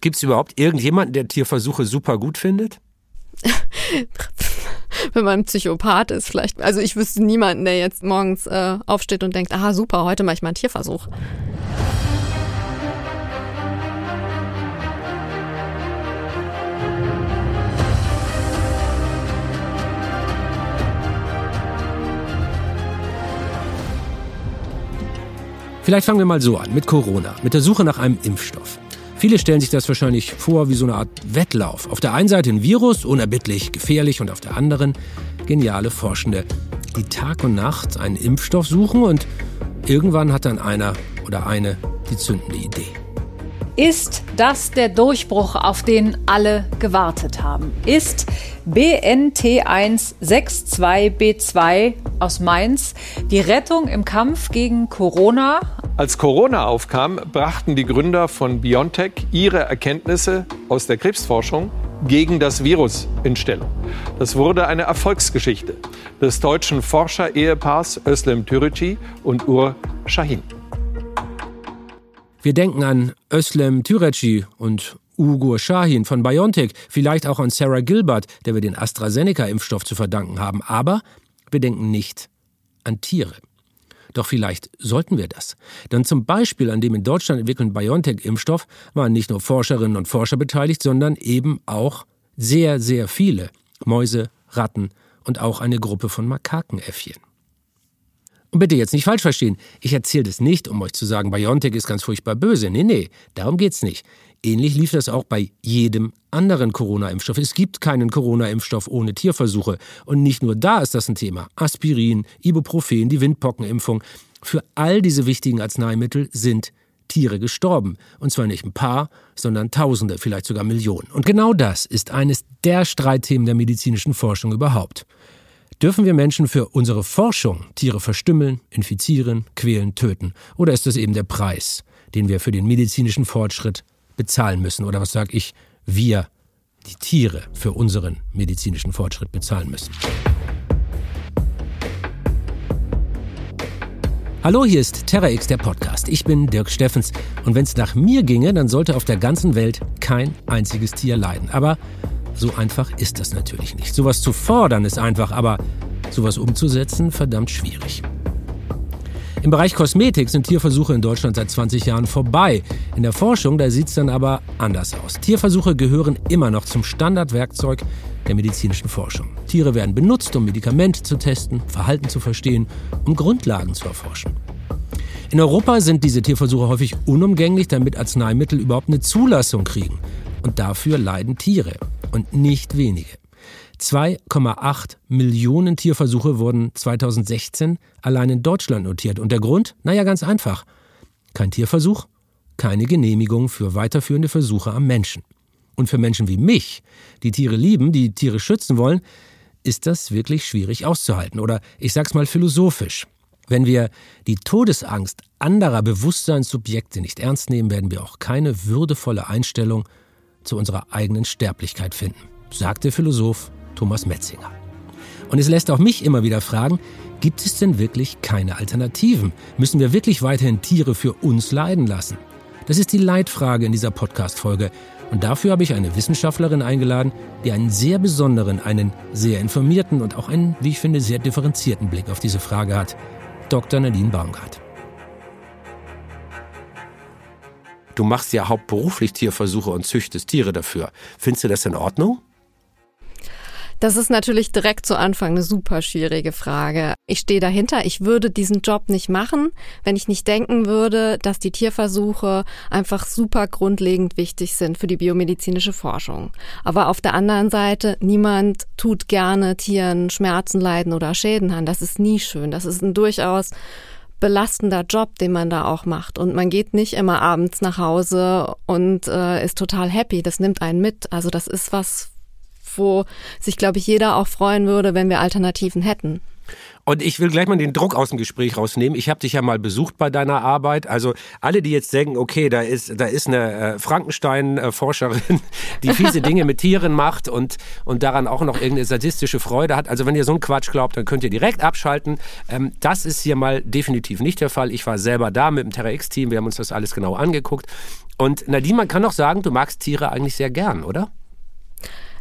Gibt es überhaupt irgendjemanden, der Tierversuche super gut findet? Wenn man ein Psychopath ist, vielleicht. Also ich wüsste niemanden, der jetzt morgens äh, aufsteht und denkt, aha super, heute mache ich mal einen Tierversuch. Vielleicht fangen wir mal so an, mit Corona, mit der Suche nach einem Impfstoff. Viele stellen sich das wahrscheinlich vor wie so eine Art Wettlauf. Auf der einen Seite ein Virus, unerbittlich, gefährlich, und auf der anderen geniale Forschende, die Tag und Nacht einen Impfstoff suchen und irgendwann hat dann einer oder eine die zündende Idee. Ist das der Durchbruch, auf den alle gewartet haben? Ist BNT162B2 aus Mainz die Rettung im Kampf gegen Corona? Als Corona aufkam, brachten die Gründer von BioNTech ihre Erkenntnisse aus der Krebsforschung gegen das Virus in Stellung. Das wurde eine Erfolgsgeschichte des deutschen Forscher-Ehepaars Özlem Türeci und Ur Shahin. Wir denken an Özlem Türeci und Ugur Shahin von BioNTech, vielleicht auch an Sarah Gilbert, der wir den AstraZeneca-Impfstoff zu verdanken haben. Aber wir denken nicht an Tiere. Doch vielleicht sollten wir das. Denn zum Beispiel an dem in Deutschland entwickelten BioNTech-Impfstoff waren nicht nur Forscherinnen und Forscher beteiligt, sondern eben auch sehr, sehr viele Mäuse, Ratten und auch eine Gruppe von Makakenäffchen. Und bitte jetzt nicht falsch verstehen, ich erzähle das nicht, um euch zu sagen, BioNTech ist ganz furchtbar böse. Nee, nee, darum geht's nicht. Ähnlich lief das auch bei jedem anderen Corona-Impfstoff. Es gibt keinen Corona-Impfstoff ohne Tierversuche. Und nicht nur da ist das ein Thema. Aspirin, Ibuprofen, die Windpockenimpfung. Für all diese wichtigen Arzneimittel sind Tiere gestorben. Und zwar nicht ein paar, sondern Tausende, vielleicht sogar Millionen. Und genau das ist eines der Streitthemen der medizinischen Forschung überhaupt. Dürfen wir Menschen für unsere Forschung Tiere verstümmeln, infizieren, quälen, töten? Oder ist das eben der Preis, den wir für den medizinischen Fortschritt bezahlen müssen? Oder was sage ich, wir, die Tiere, für unseren medizinischen Fortschritt bezahlen müssen? Hallo, hier ist TerraX, der Podcast. Ich bin Dirk Steffens und wenn es nach mir ginge, dann sollte auf der ganzen Welt kein einziges Tier leiden. Aber so einfach ist das natürlich nicht. Sowas zu fordern ist einfach, aber sowas umzusetzen verdammt schwierig. Im Bereich Kosmetik sind Tierversuche in Deutschland seit 20 Jahren vorbei. In der Forschung, da sieht es dann aber anders aus. Tierversuche gehören immer noch zum Standardwerkzeug der medizinischen Forschung. Tiere werden benutzt, um Medikamente zu testen, Verhalten zu verstehen, um Grundlagen zu erforschen. In Europa sind diese Tierversuche häufig unumgänglich, damit Arzneimittel überhaupt eine Zulassung kriegen. Und dafür leiden Tiere und nicht wenige. 2,8 Millionen Tierversuche wurden 2016 allein in Deutschland notiert. Und der Grund? Naja, ganz einfach. Kein Tierversuch, keine Genehmigung für weiterführende Versuche am Menschen. Und für Menschen wie mich, die Tiere lieben, die Tiere schützen wollen, ist das wirklich schwierig auszuhalten. Oder ich sag's mal philosophisch. Wenn wir die Todesangst anderer Bewusstseinssubjekte nicht ernst nehmen, werden wir auch keine würdevolle Einstellung zu unserer eigenen Sterblichkeit finden, sagt der Philosoph Thomas Metzinger. Und es lässt auch mich immer wieder fragen, gibt es denn wirklich keine Alternativen? Müssen wir wirklich weiterhin Tiere für uns leiden lassen? Das ist die Leitfrage in dieser Podcast-Folge. Und dafür habe ich eine Wissenschaftlerin eingeladen, die einen sehr besonderen, einen sehr informierten und auch einen, wie ich finde, sehr differenzierten Blick auf diese Frage hat. Dr. Nadine Baumgart. Du machst ja hauptberuflich Tierversuche und züchtest Tiere dafür. Findest du das in Ordnung? Das ist natürlich direkt zu Anfang eine super schwierige Frage. Ich stehe dahinter. Ich würde diesen Job nicht machen, wenn ich nicht denken würde, dass die Tierversuche einfach super grundlegend wichtig sind für die biomedizinische Forschung. Aber auf der anderen Seite, niemand tut gerne Tieren Schmerzen, Leiden oder Schäden an. Das ist nie schön. Das ist ein durchaus belastender Job, den man da auch macht. Und man geht nicht immer abends nach Hause und äh, ist total happy. Das nimmt einen mit. Also das ist was, wo sich, glaube ich, jeder auch freuen würde, wenn wir Alternativen hätten. Und ich will gleich mal den Druck aus dem Gespräch rausnehmen. Ich habe dich ja mal besucht bei deiner Arbeit. Also alle, die jetzt denken, okay, da ist, da ist eine äh, Frankenstein-Forscherin, die fiese Dinge mit Tieren macht und, und daran auch noch irgendeine sadistische Freude hat. Also wenn ihr so einen Quatsch glaubt, dann könnt ihr direkt abschalten. Ähm, das ist hier mal definitiv nicht der Fall. Ich war selber da mit dem Terra X-Team. Wir haben uns das alles genau angeguckt. Und Nadine, man kann doch sagen, du magst Tiere eigentlich sehr gern, oder?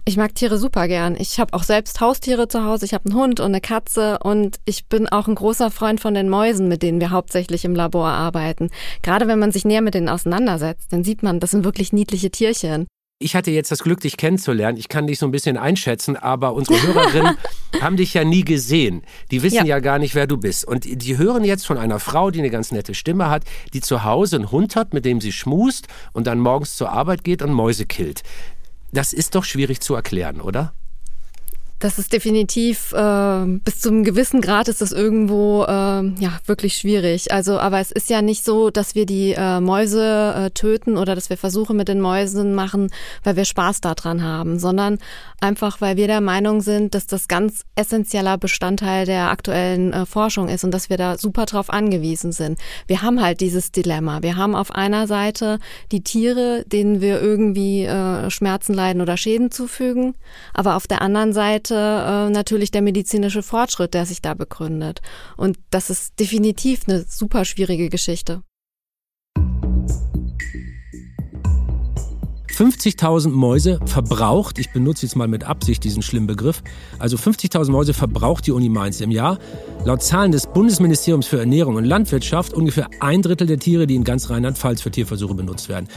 Ich mag Tiere super gern. Ich habe auch selbst Haustiere zu Hause. Ich habe einen Hund und eine Katze und ich bin auch ein großer Freund von den Mäusen, mit denen wir hauptsächlich im Labor arbeiten. Gerade wenn man sich näher mit denen auseinandersetzt, dann sieht man, das sind wirklich niedliche Tierchen. Ich hatte jetzt das Glück, dich kennenzulernen. Ich kann dich so ein bisschen einschätzen, aber unsere Hörerinnen haben dich ja nie gesehen. Die wissen ja. ja. gar nicht, wer du bist. Und die hören jetzt von einer Frau, die eine ganz nette Stimme hat, die zu Hause einen Hund hat, mit dem sie schmust und dann morgens zur Arbeit geht und Mäuse killt. Das ist doch schwierig zu erklären, oder? Das ist definitiv äh, bis zu einem gewissen Grad ist das irgendwo äh, ja wirklich schwierig. Also, aber es ist ja nicht so, dass wir die äh, Mäuse äh, töten oder dass wir Versuche mit den Mäusen machen, weil wir Spaß daran haben, sondern einfach, weil wir der Meinung sind, dass das ganz essentieller Bestandteil der aktuellen äh, Forschung ist und dass wir da super drauf angewiesen sind. Wir haben halt dieses Dilemma. Wir haben auf einer Seite die Tiere, denen wir irgendwie äh, Schmerzen leiden oder Schäden zufügen, aber auf der anderen Seite Seite äh, natürlich der medizinische Fortschritt, der sich da begründet. Und das ist definitiv eine super schwierige Geschichte. 50.000 Mäuse verbraucht, ich benutze jetzt mal mit Absicht diesen schlimmen Begriff, also 50.000 Mäuse verbraucht die Uni Mainz im Jahr. Laut Zahlen des Bundesministeriums für Ernährung und Landwirtschaft ungefähr ein Drittel der Tiere, die in ganz Rheinland-Pfalz für Tierversuche benutzt werden.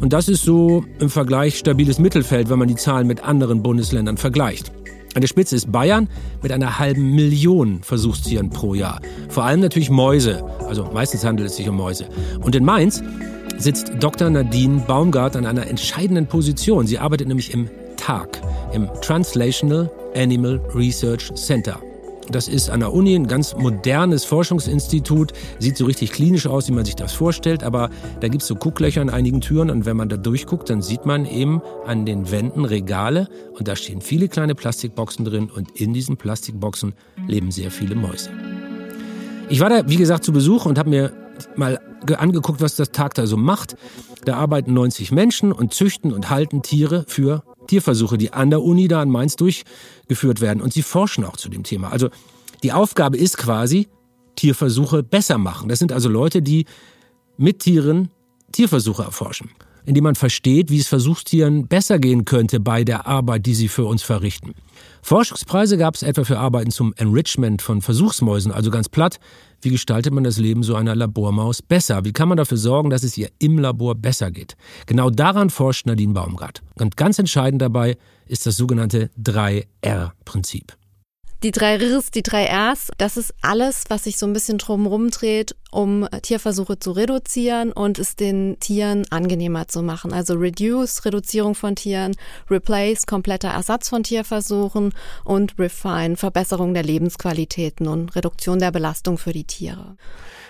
Und das ist so im Vergleich stabiles Mittelfeld, wenn man die Zahlen mit anderen Bundesländern vergleicht. An der Spitze ist Bayern mit einer halben Million Versuchstieren pro Jahr. Vor allem natürlich Mäuse, also meistens handelt es sich um Mäuse. Und in Mainz sitzt Dr. Nadine Baumgart an einer entscheidenden Position. Sie arbeitet nämlich im TAG, im Translational Animal Research Center. Das ist an der Uni ein ganz modernes Forschungsinstitut. Sieht so richtig klinisch aus, wie man sich das vorstellt, aber da gibt es so Gucklöcher an einigen Türen und wenn man da durchguckt, dann sieht man eben an den Wänden Regale und da stehen viele kleine Plastikboxen drin und in diesen Plastikboxen leben sehr viele Mäuse. Ich war da, wie gesagt, zu Besuch und habe mir mal angeguckt, was das Tag da so macht. Da arbeiten 90 Menschen und züchten und halten Tiere für Tierversuche, die an der Uni da in Mainz durchgeführt werden. Und sie forschen auch zu dem Thema. Also die Aufgabe ist quasi, Tierversuche besser machen. Das sind also Leute, die mit Tieren Tierversuche erforschen, indem man versteht, wie es Versuchstieren besser gehen könnte bei der Arbeit, die sie für uns verrichten. Forschungspreise gab es etwa für Arbeiten zum Enrichment von Versuchsmäusen, also ganz platt, wie gestaltet man das Leben so einer Labormaus besser? Wie kann man dafür sorgen, dass es ihr im Labor besser geht? Genau daran forscht Nadine Baumgart. Und ganz entscheidend dabei ist das sogenannte 3R-Prinzip. Die drei Rs, die drei Rs, das ist alles, was sich so ein bisschen drumherum dreht, um Tierversuche zu reduzieren und es den Tieren angenehmer zu machen. Also Reduce, Reduzierung von Tieren, Replace, kompletter Ersatz von Tierversuchen und Refine, Verbesserung der Lebensqualitäten und Reduktion der Belastung für die Tiere.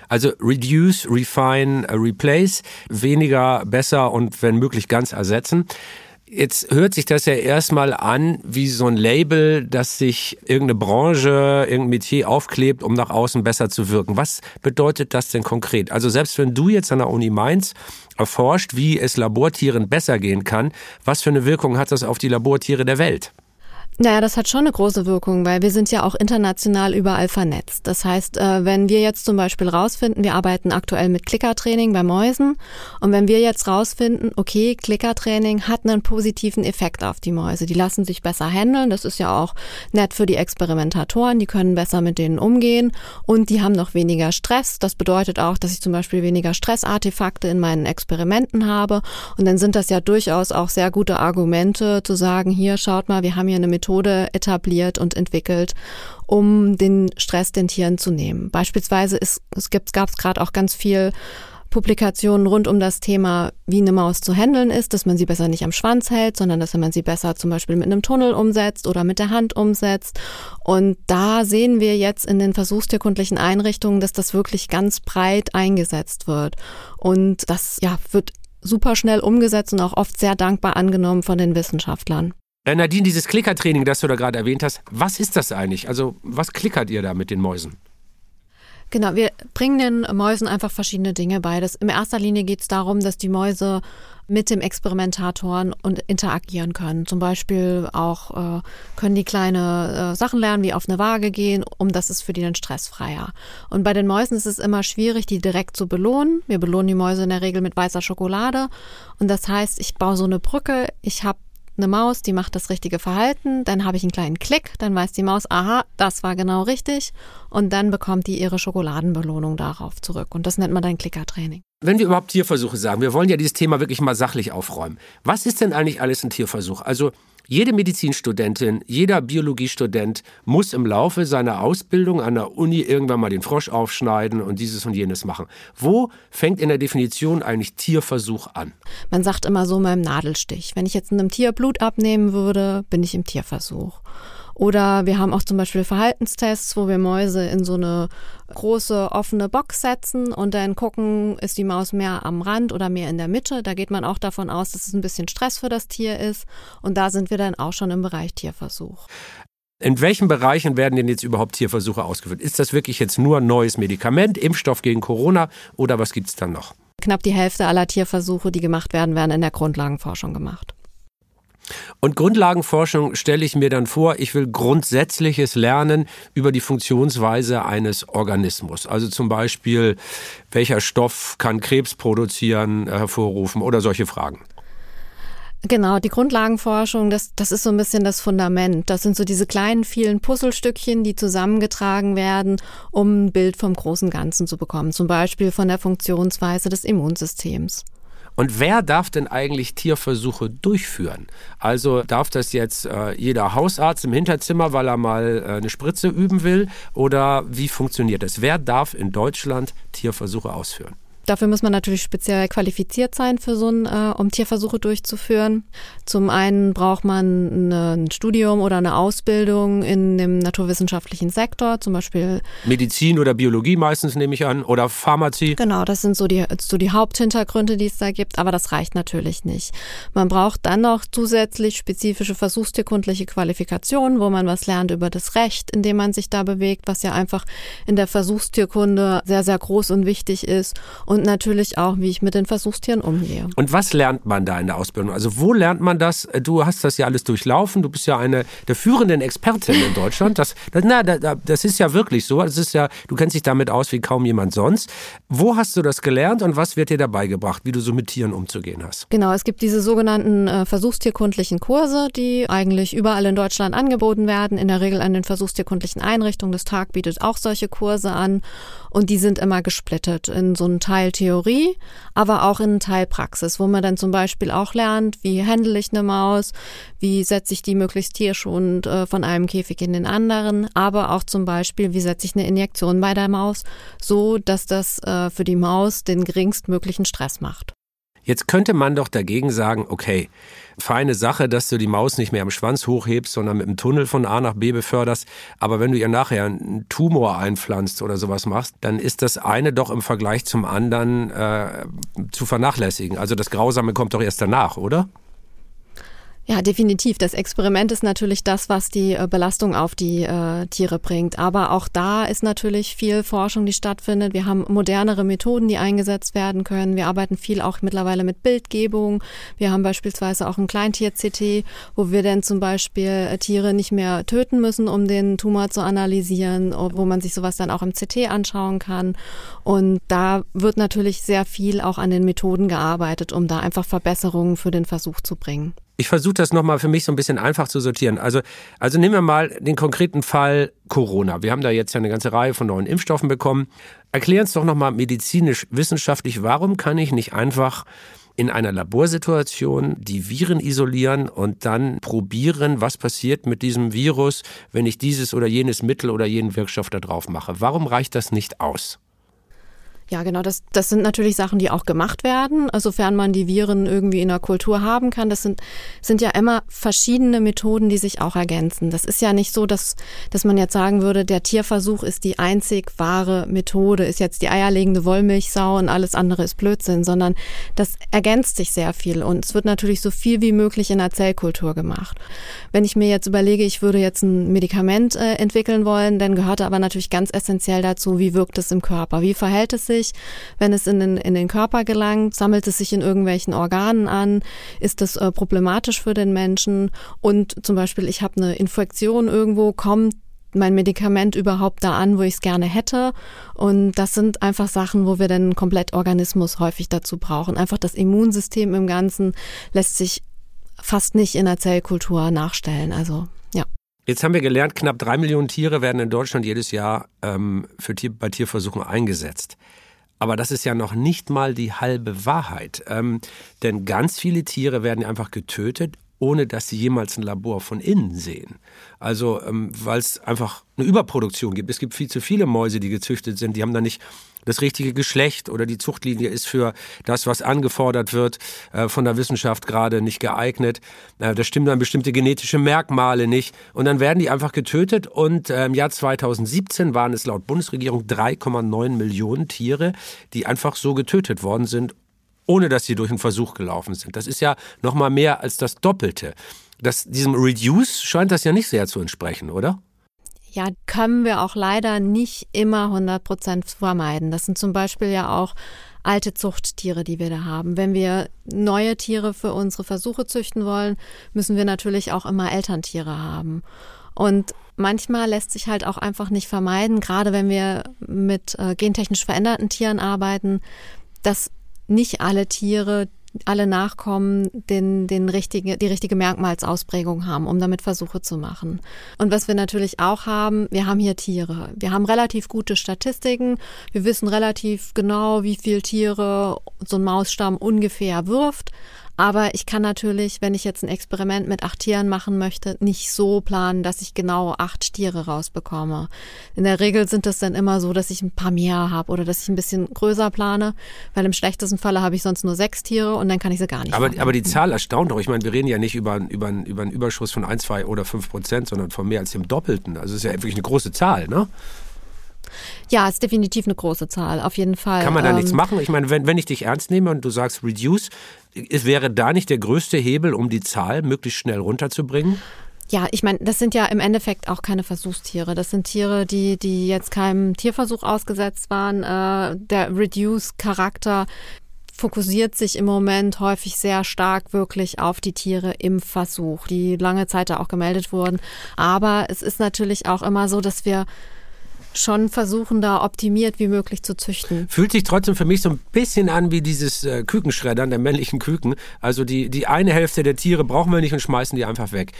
Also reduce, refine, replace, weniger, besser und wenn möglich ganz ersetzen. Jetzt hört sich das ja erstmal an wie so ein Label, das sich irgendeine Branche, irgendein Metier aufklebt, um nach außen besser zu wirken. Was bedeutet das denn konkret? Also selbst wenn du jetzt an der Uni Mainz erforscht, wie es Labortieren besser gehen kann, was für eine Wirkung hat das auf die Labortiere der Welt? Naja, das hat schon eine große Wirkung, weil wir sind ja auch international überall vernetzt. Das heißt, äh, wenn wir jetzt zum Beispiel rausfinden, wir arbeiten aktuell mit Klickertraining bei Mäusen und wenn wir jetzt rausfinden, okay, Klickertraining hat einen positiven Effekt auf die Mäuse, die lassen sich besser handeln, das ist ja auch nett für die Experimentatoren, die können besser mit denen umgehen und die haben noch weniger Stress. Das bedeutet auch, dass ich zum Beispiel weniger Stressartefakte in meinen Experimenten habe und dann sind das ja durchaus auch sehr gute Argumente zu sagen, hier schaut mal, wir haben hier eine Methode, Methode etabliert und entwickelt, um den Stress den Tieren zu nehmen. Beispielsweise ist, es gibt, gab es gerade auch ganz viel Publikationen rund um das Thema, wie eine Maus zu handeln ist, dass man sie besser nicht am Schwanz hält, sondern dass man sie besser zum Beispiel mit einem Tunnel umsetzt oder mit der Hand umsetzt. Und da sehen wir jetzt in den versuchstierkundlichen Einrichtungen, dass das wirklich ganz breit eingesetzt wird. Und das ja, wird super schnell umgesetzt und auch oft sehr dankbar angenommen von den Wissenschaftlern. Nadine, dieses Klickertraining, das du da gerade erwähnt hast, was ist das eigentlich? Also was klickert ihr da mit den Mäusen? Genau, wir bringen den Mäusen einfach verschiedene Dinge bei. Das, in erster Linie geht es darum, dass die Mäuse mit dem Experimentatoren und interagieren können. Zum Beispiel auch äh, können die kleine äh, Sachen lernen, wie auf eine Waage gehen, um das ist für die dann stressfreier. Und bei den Mäusen ist es immer schwierig, die direkt zu belohnen. Wir belohnen die Mäuse in der Regel mit weißer Schokolade. Und das heißt, ich baue so eine Brücke, ich habe eine Maus, die macht das richtige Verhalten, dann habe ich einen kleinen Klick, dann weiß die Maus, aha, das war genau richtig und dann bekommt die ihre Schokoladenbelohnung darauf zurück und das nennt man dann Klickertraining. Wenn wir überhaupt Tierversuche sagen, wir wollen ja dieses Thema wirklich mal sachlich aufräumen. Was ist denn eigentlich alles ein Tierversuch? Also jede Medizinstudentin, jeder Biologiestudent muss im Laufe seiner Ausbildung an der Uni irgendwann mal den Frosch aufschneiden und dieses und jenes machen. Wo fängt in der Definition eigentlich Tierversuch an? Man sagt immer so mal im Nadelstich. Wenn ich jetzt einem Tier Blut abnehmen würde, bin ich im Tierversuch. Oder wir haben auch zum Beispiel Verhaltenstests, wo wir Mäuse in so eine große offene Box setzen und dann gucken, ist die Maus mehr am Rand oder mehr in der Mitte. Da geht man auch davon aus, dass es ein bisschen Stress für das Tier ist. Und da sind wir dann auch schon im Bereich Tierversuch. In welchen Bereichen werden denn jetzt überhaupt Tierversuche ausgeführt? Ist das wirklich jetzt nur ein neues Medikament, Impfstoff gegen Corona oder was gibt es dann noch? Knapp die Hälfte aller Tierversuche, die gemacht werden, werden in der Grundlagenforschung gemacht. Und Grundlagenforschung stelle ich mir dann vor, ich will grundsätzliches lernen über die Funktionsweise eines Organismus. Also zum Beispiel, welcher Stoff kann Krebs produzieren, äh, hervorrufen oder solche Fragen. Genau, die Grundlagenforschung, das, das ist so ein bisschen das Fundament. Das sind so diese kleinen, vielen Puzzlestückchen, die zusammengetragen werden, um ein Bild vom großen Ganzen zu bekommen. Zum Beispiel von der Funktionsweise des Immunsystems. Und wer darf denn eigentlich Tierversuche durchführen? Also darf das jetzt äh, jeder Hausarzt im Hinterzimmer, weil er mal äh, eine Spritze üben will? Oder wie funktioniert das? Wer darf in Deutschland Tierversuche ausführen? Dafür muss man natürlich speziell qualifiziert sein, für so ein, äh, um Tierversuche durchzuführen. Zum einen braucht man ein Studium oder eine Ausbildung in dem naturwissenschaftlichen Sektor, zum Beispiel Medizin oder Biologie meistens nehme ich an oder Pharmazie. Genau, das sind so die, so die Haupthintergründe, die es da gibt, aber das reicht natürlich nicht. Man braucht dann noch zusätzlich spezifische versuchstierkundliche Qualifikationen, wo man was lernt über das Recht, in dem man sich da bewegt, was ja einfach in der Versuchstierkunde sehr, sehr groß und wichtig ist. Und und natürlich auch, wie ich mit den Versuchstieren umgehe. Und was lernt man da in der Ausbildung? Also wo lernt man das? Du hast das ja alles durchlaufen. Du bist ja eine der führenden Expertinnen in Deutschland. Das, das, na, das ist ja wirklich so. Das ist ja, du kennst dich damit aus wie kaum jemand sonst. Wo hast du das gelernt und was wird dir dabei gebracht, wie du so mit Tieren umzugehen hast? Genau, es gibt diese sogenannten äh, versuchstierkundlichen Kurse, die eigentlich überall in Deutschland angeboten werden. In der Regel an den versuchstierkundlichen Einrichtungen. Das Tag bietet auch solche Kurse an. Und die sind immer gesplittet in so einen Teil Theorie, aber auch in einen Teil Praxis, wo man dann zum Beispiel auch lernt, wie handle ich eine Maus, wie setze ich die möglichst tierschonend äh, von einem Käfig in den anderen, aber auch zum Beispiel, wie setze ich eine Injektion bei der Maus, so dass das äh, für die Maus den geringstmöglichen Stress macht. Jetzt könnte man doch dagegen sagen, okay, feine Sache, dass du die Maus nicht mehr am Schwanz hochhebst, sondern mit dem Tunnel von A nach B beförderst. Aber wenn du ihr nachher einen Tumor einpflanzt oder sowas machst, dann ist das eine doch im Vergleich zum anderen äh, zu vernachlässigen. Also das Grausame kommt doch erst danach, oder? Ja, definitiv. Das Experiment ist natürlich das, was die äh, Belastung auf die äh, Tiere bringt. Aber auch da ist natürlich viel Forschung, die stattfindet. Wir haben modernere Methoden, die eingesetzt werden können. Wir arbeiten viel auch mittlerweile mit Bildgebung. Wir haben beispielsweise auch ein Kleintier-CT, wo wir dann zum Beispiel äh, Tiere nicht mehr töten müssen, um den Tumor zu analysieren, wo man sich sowas dann auch im CT anschauen kann. Und da wird natürlich sehr viel auch an den Methoden gearbeitet, um da einfach Verbesserungen für den Versuch zu bringen. Ich versuche das nochmal für mich so ein bisschen einfach zu sortieren. Also, also nehmen wir mal den konkreten Fall Corona. Wir haben da jetzt ja eine ganze Reihe von neuen Impfstoffen bekommen. Erklären uns doch nochmal medizinisch, wissenschaftlich, warum kann ich nicht einfach in einer Laborsituation die Viren isolieren und dann probieren, was passiert mit diesem Virus, wenn ich dieses oder jenes Mittel oder jenen Wirkstoff da drauf mache. Warum reicht das nicht aus? Ja, genau. Das, das sind natürlich Sachen, die auch gemacht werden, sofern man die Viren irgendwie in der Kultur haben kann. Das sind, sind ja immer verschiedene Methoden, die sich auch ergänzen. Das ist ja nicht so, dass, dass man jetzt sagen würde, der Tierversuch ist die einzig wahre Methode, ist jetzt die eierlegende Wollmilchsau und alles andere ist Blödsinn, sondern das ergänzt sich sehr viel und es wird natürlich so viel wie möglich in der Zellkultur gemacht. Wenn ich mir jetzt überlege, ich würde jetzt ein Medikament äh, entwickeln wollen, dann gehört aber natürlich ganz essentiell dazu, wie wirkt es im Körper, wie verhält es sich sich, wenn es in den, in den Körper gelangt? Sammelt es sich in irgendwelchen Organen an? Ist das äh, problematisch für den Menschen? Und zum Beispiel, ich habe eine Infektion irgendwo, kommt mein Medikament überhaupt da an, wo ich es gerne hätte. Und das sind einfach Sachen, wo wir den Komplettorganismus häufig dazu brauchen. Einfach das Immunsystem im Ganzen lässt sich fast nicht in der Zellkultur nachstellen. Also ja. Jetzt haben wir gelernt, knapp drei Millionen Tiere werden in Deutschland jedes Jahr ähm, für Tier, bei Tierversuchen eingesetzt. Aber das ist ja noch nicht mal die halbe Wahrheit. Ähm, denn ganz viele Tiere werden einfach getötet, ohne dass sie jemals ein Labor von innen sehen. Also, ähm, weil es einfach eine Überproduktion gibt. Es gibt viel zu viele Mäuse, die gezüchtet sind. Die haben da nicht das richtige Geschlecht oder die Zuchtlinie ist für das, was angefordert wird, äh, von der Wissenschaft gerade nicht geeignet. Äh, da stimmen dann bestimmte genetische Merkmale nicht. Und dann werden die einfach getötet. Und äh, im Jahr 2017 waren es laut Bundesregierung 3,9 Millionen Tiere, die einfach so getötet worden sind, ohne dass sie durch einen Versuch gelaufen sind. Das ist ja noch mal mehr als das Doppelte. Das, diesem Reduce scheint das ja nicht sehr zu entsprechen, oder? Ja, können wir auch leider nicht immer 100 Prozent vermeiden. Das sind zum Beispiel ja auch alte Zuchttiere, die wir da haben. Wenn wir neue Tiere für unsere Versuche züchten wollen, müssen wir natürlich auch immer Elterntiere haben. Und manchmal lässt sich halt auch einfach nicht vermeiden, gerade wenn wir mit äh, gentechnisch veränderten Tieren arbeiten, dass nicht alle Tiere alle Nachkommen den, den richtige, die richtige Merkmalsausprägung haben, um damit Versuche zu machen. Und was wir natürlich auch haben, wir haben hier Tiere. Wir haben relativ gute Statistiken. Wir wissen relativ genau, wie viel Tiere so ein Mausstamm ungefähr wirft. Aber ich kann natürlich, wenn ich jetzt ein Experiment mit acht Tieren machen möchte, nicht so planen, dass ich genau acht Tiere rausbekomme. In der Regel sind es dann immer so, dass ich ein paar mehr habe oder dass ich ein bisschen größer plane, weil im schlechtesten Falle habe ich sonst nur sechs Tiere und dann kann ich sie gar nicht. Aber, aber die Zahl erstaunt doch. Ich meine, wir reden ja nicht über, über, über einen Überschuss von ein, zwei oder fünf Prozent, sondern von mehr als dem Doppelten. Also es ist ja wirklich eine große Zahl, ne? Ja, ist definitiv eine große Zahl, auf jeden Fall. Kann man da ähm, nichts machen? Ich meine, wenn, wenn ich dich ernst nehme und du sagst Reduce, wäre da nicht der größte Hebel, um die Zahl möglichst schnell runterzubringen? Ja, ich meine, das sind ja im Endeffekt auch keine Versuchstiere. Das sind Tiere, die, die jetzt keinem Tierversuch ausgesetzt waren. Äh, der Reduce-Charakter fokussiert sich im Moment häufig sehr stark wirklich auf die Tiere im Versuch, die lange Zeit da auch gemeldet wurden. Aber es ist natürlich auch immer so, dass wir schon versuchen, da optimiert wie möglich zu züchten. Fühlt sich trotzdem für mich so ein bisschen an wie dieses äh, Kükenschreddern der männlichen Küken. Also die, die eine Hälfte der Tiere brauchen wir nicht und schmeißen die einfach weg.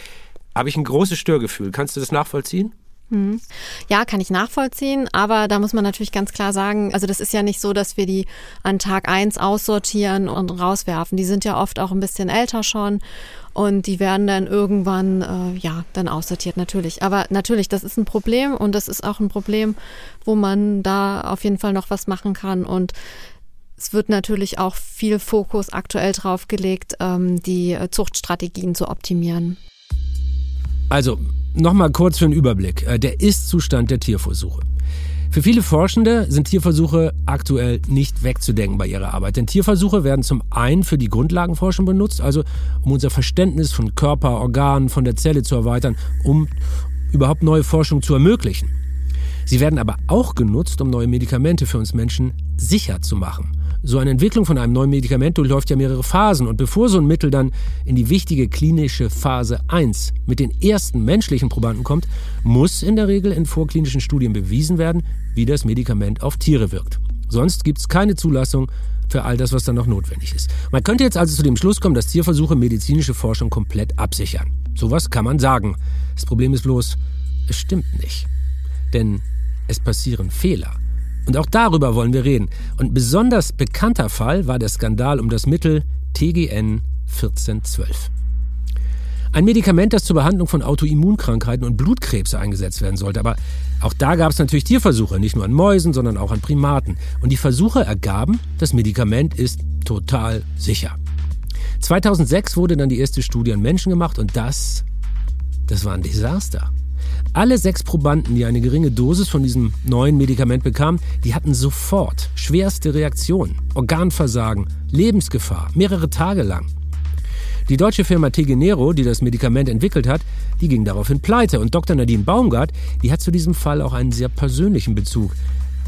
Habe ich ein großes Störgefühl. Kannst du das nachvollziehen? Mhm. Ja, kann ich nachvollziehen, aber da muss man natürlich ganz klar sagen, also das ist ja nicht so, dass wir die an Tag eins aussortieren und rauswerfen. Die sind ja oft auch ein bisschen älter schon und die werden dann irgendwann, äh, ja, dann aussortiert natürlich. Aber natürlich, das ist ein Problem und das ist auch ein Problem, wo man da auf jeden Fall noch was machen kann und es wird natürlich auch viel Fokus aktuell drauf gelegt, ähm, die Zuchtstrategien zu optimieren. Also, nochmal kurz für einen Überblick. Äh, der Ist-Zustand der Tierversuche. Für viele Forschende sind Tierversuche aktuell nicht wegzudenken bei ihrer Arbeit. Denn Tierversuche werden zum einen für die Grundlagenforschung benutzt, also um unser Verständnis von Körper, Organen, von der Zelle zu erweitern, um überhaupt neue Forschung zu ermöglichen. Sie werden aber auch genutzt, um neue Medikamente für uns Menschen sicher zu machen. So eine Entwicklung von einem neuen Medikament durchläuft ja mehrere Phasen und bevor so ein Mittel dann in die wichtige klinische Phase 1 mit den ersten menschlichen Probanden kommt, muss in der Regel in vorklinischen Studien bewiesen werden, wie das Medikament auf Tiere wirkt. Sonst gibt es keine Zulassung für all das, was dann noch notwendig ist. Man könnte jetzt also zu dem Schluss kommen, dass Tierversuche medizinische Forschung komplett absichern. Sowas kann man sagen. Das Problem ist bloß, es stimmt nicht. Denn es passieren Fehler. Und auch darüber wollen wir reden. Und besonders bekannter Fall war der Skandal um das Mittel TGN 1412. Ein Medikament, das zur Behandlung von Autoimmunkrankheiten und Blutkrebs eingesetzt werden sollte. Aber auch da gab es natürlich Tierversuche, nicht nur an Mäusen, sondern auch an Primaten. Und die Versuche ergaben, das Medikament ist total sicher. 2006 wurde dann die erste Studie an Menschen gemacht und das, das war ein Desaster. Alle sechs Probanden, die eine geringe Dosis von diesem neuen Medikament bekamen, die hatten sofort schwerste Reaktionen, Organversagen, Lebensgefahr, mehrere Tage lang. Die deutsche Firma Tegenero, die das Medikament entwickelt hat, die ging daraufhin pleite. Und Dr. Nadine Baumgart, die hat zu diesem Fall auch einen sehr persönlichen Bezug.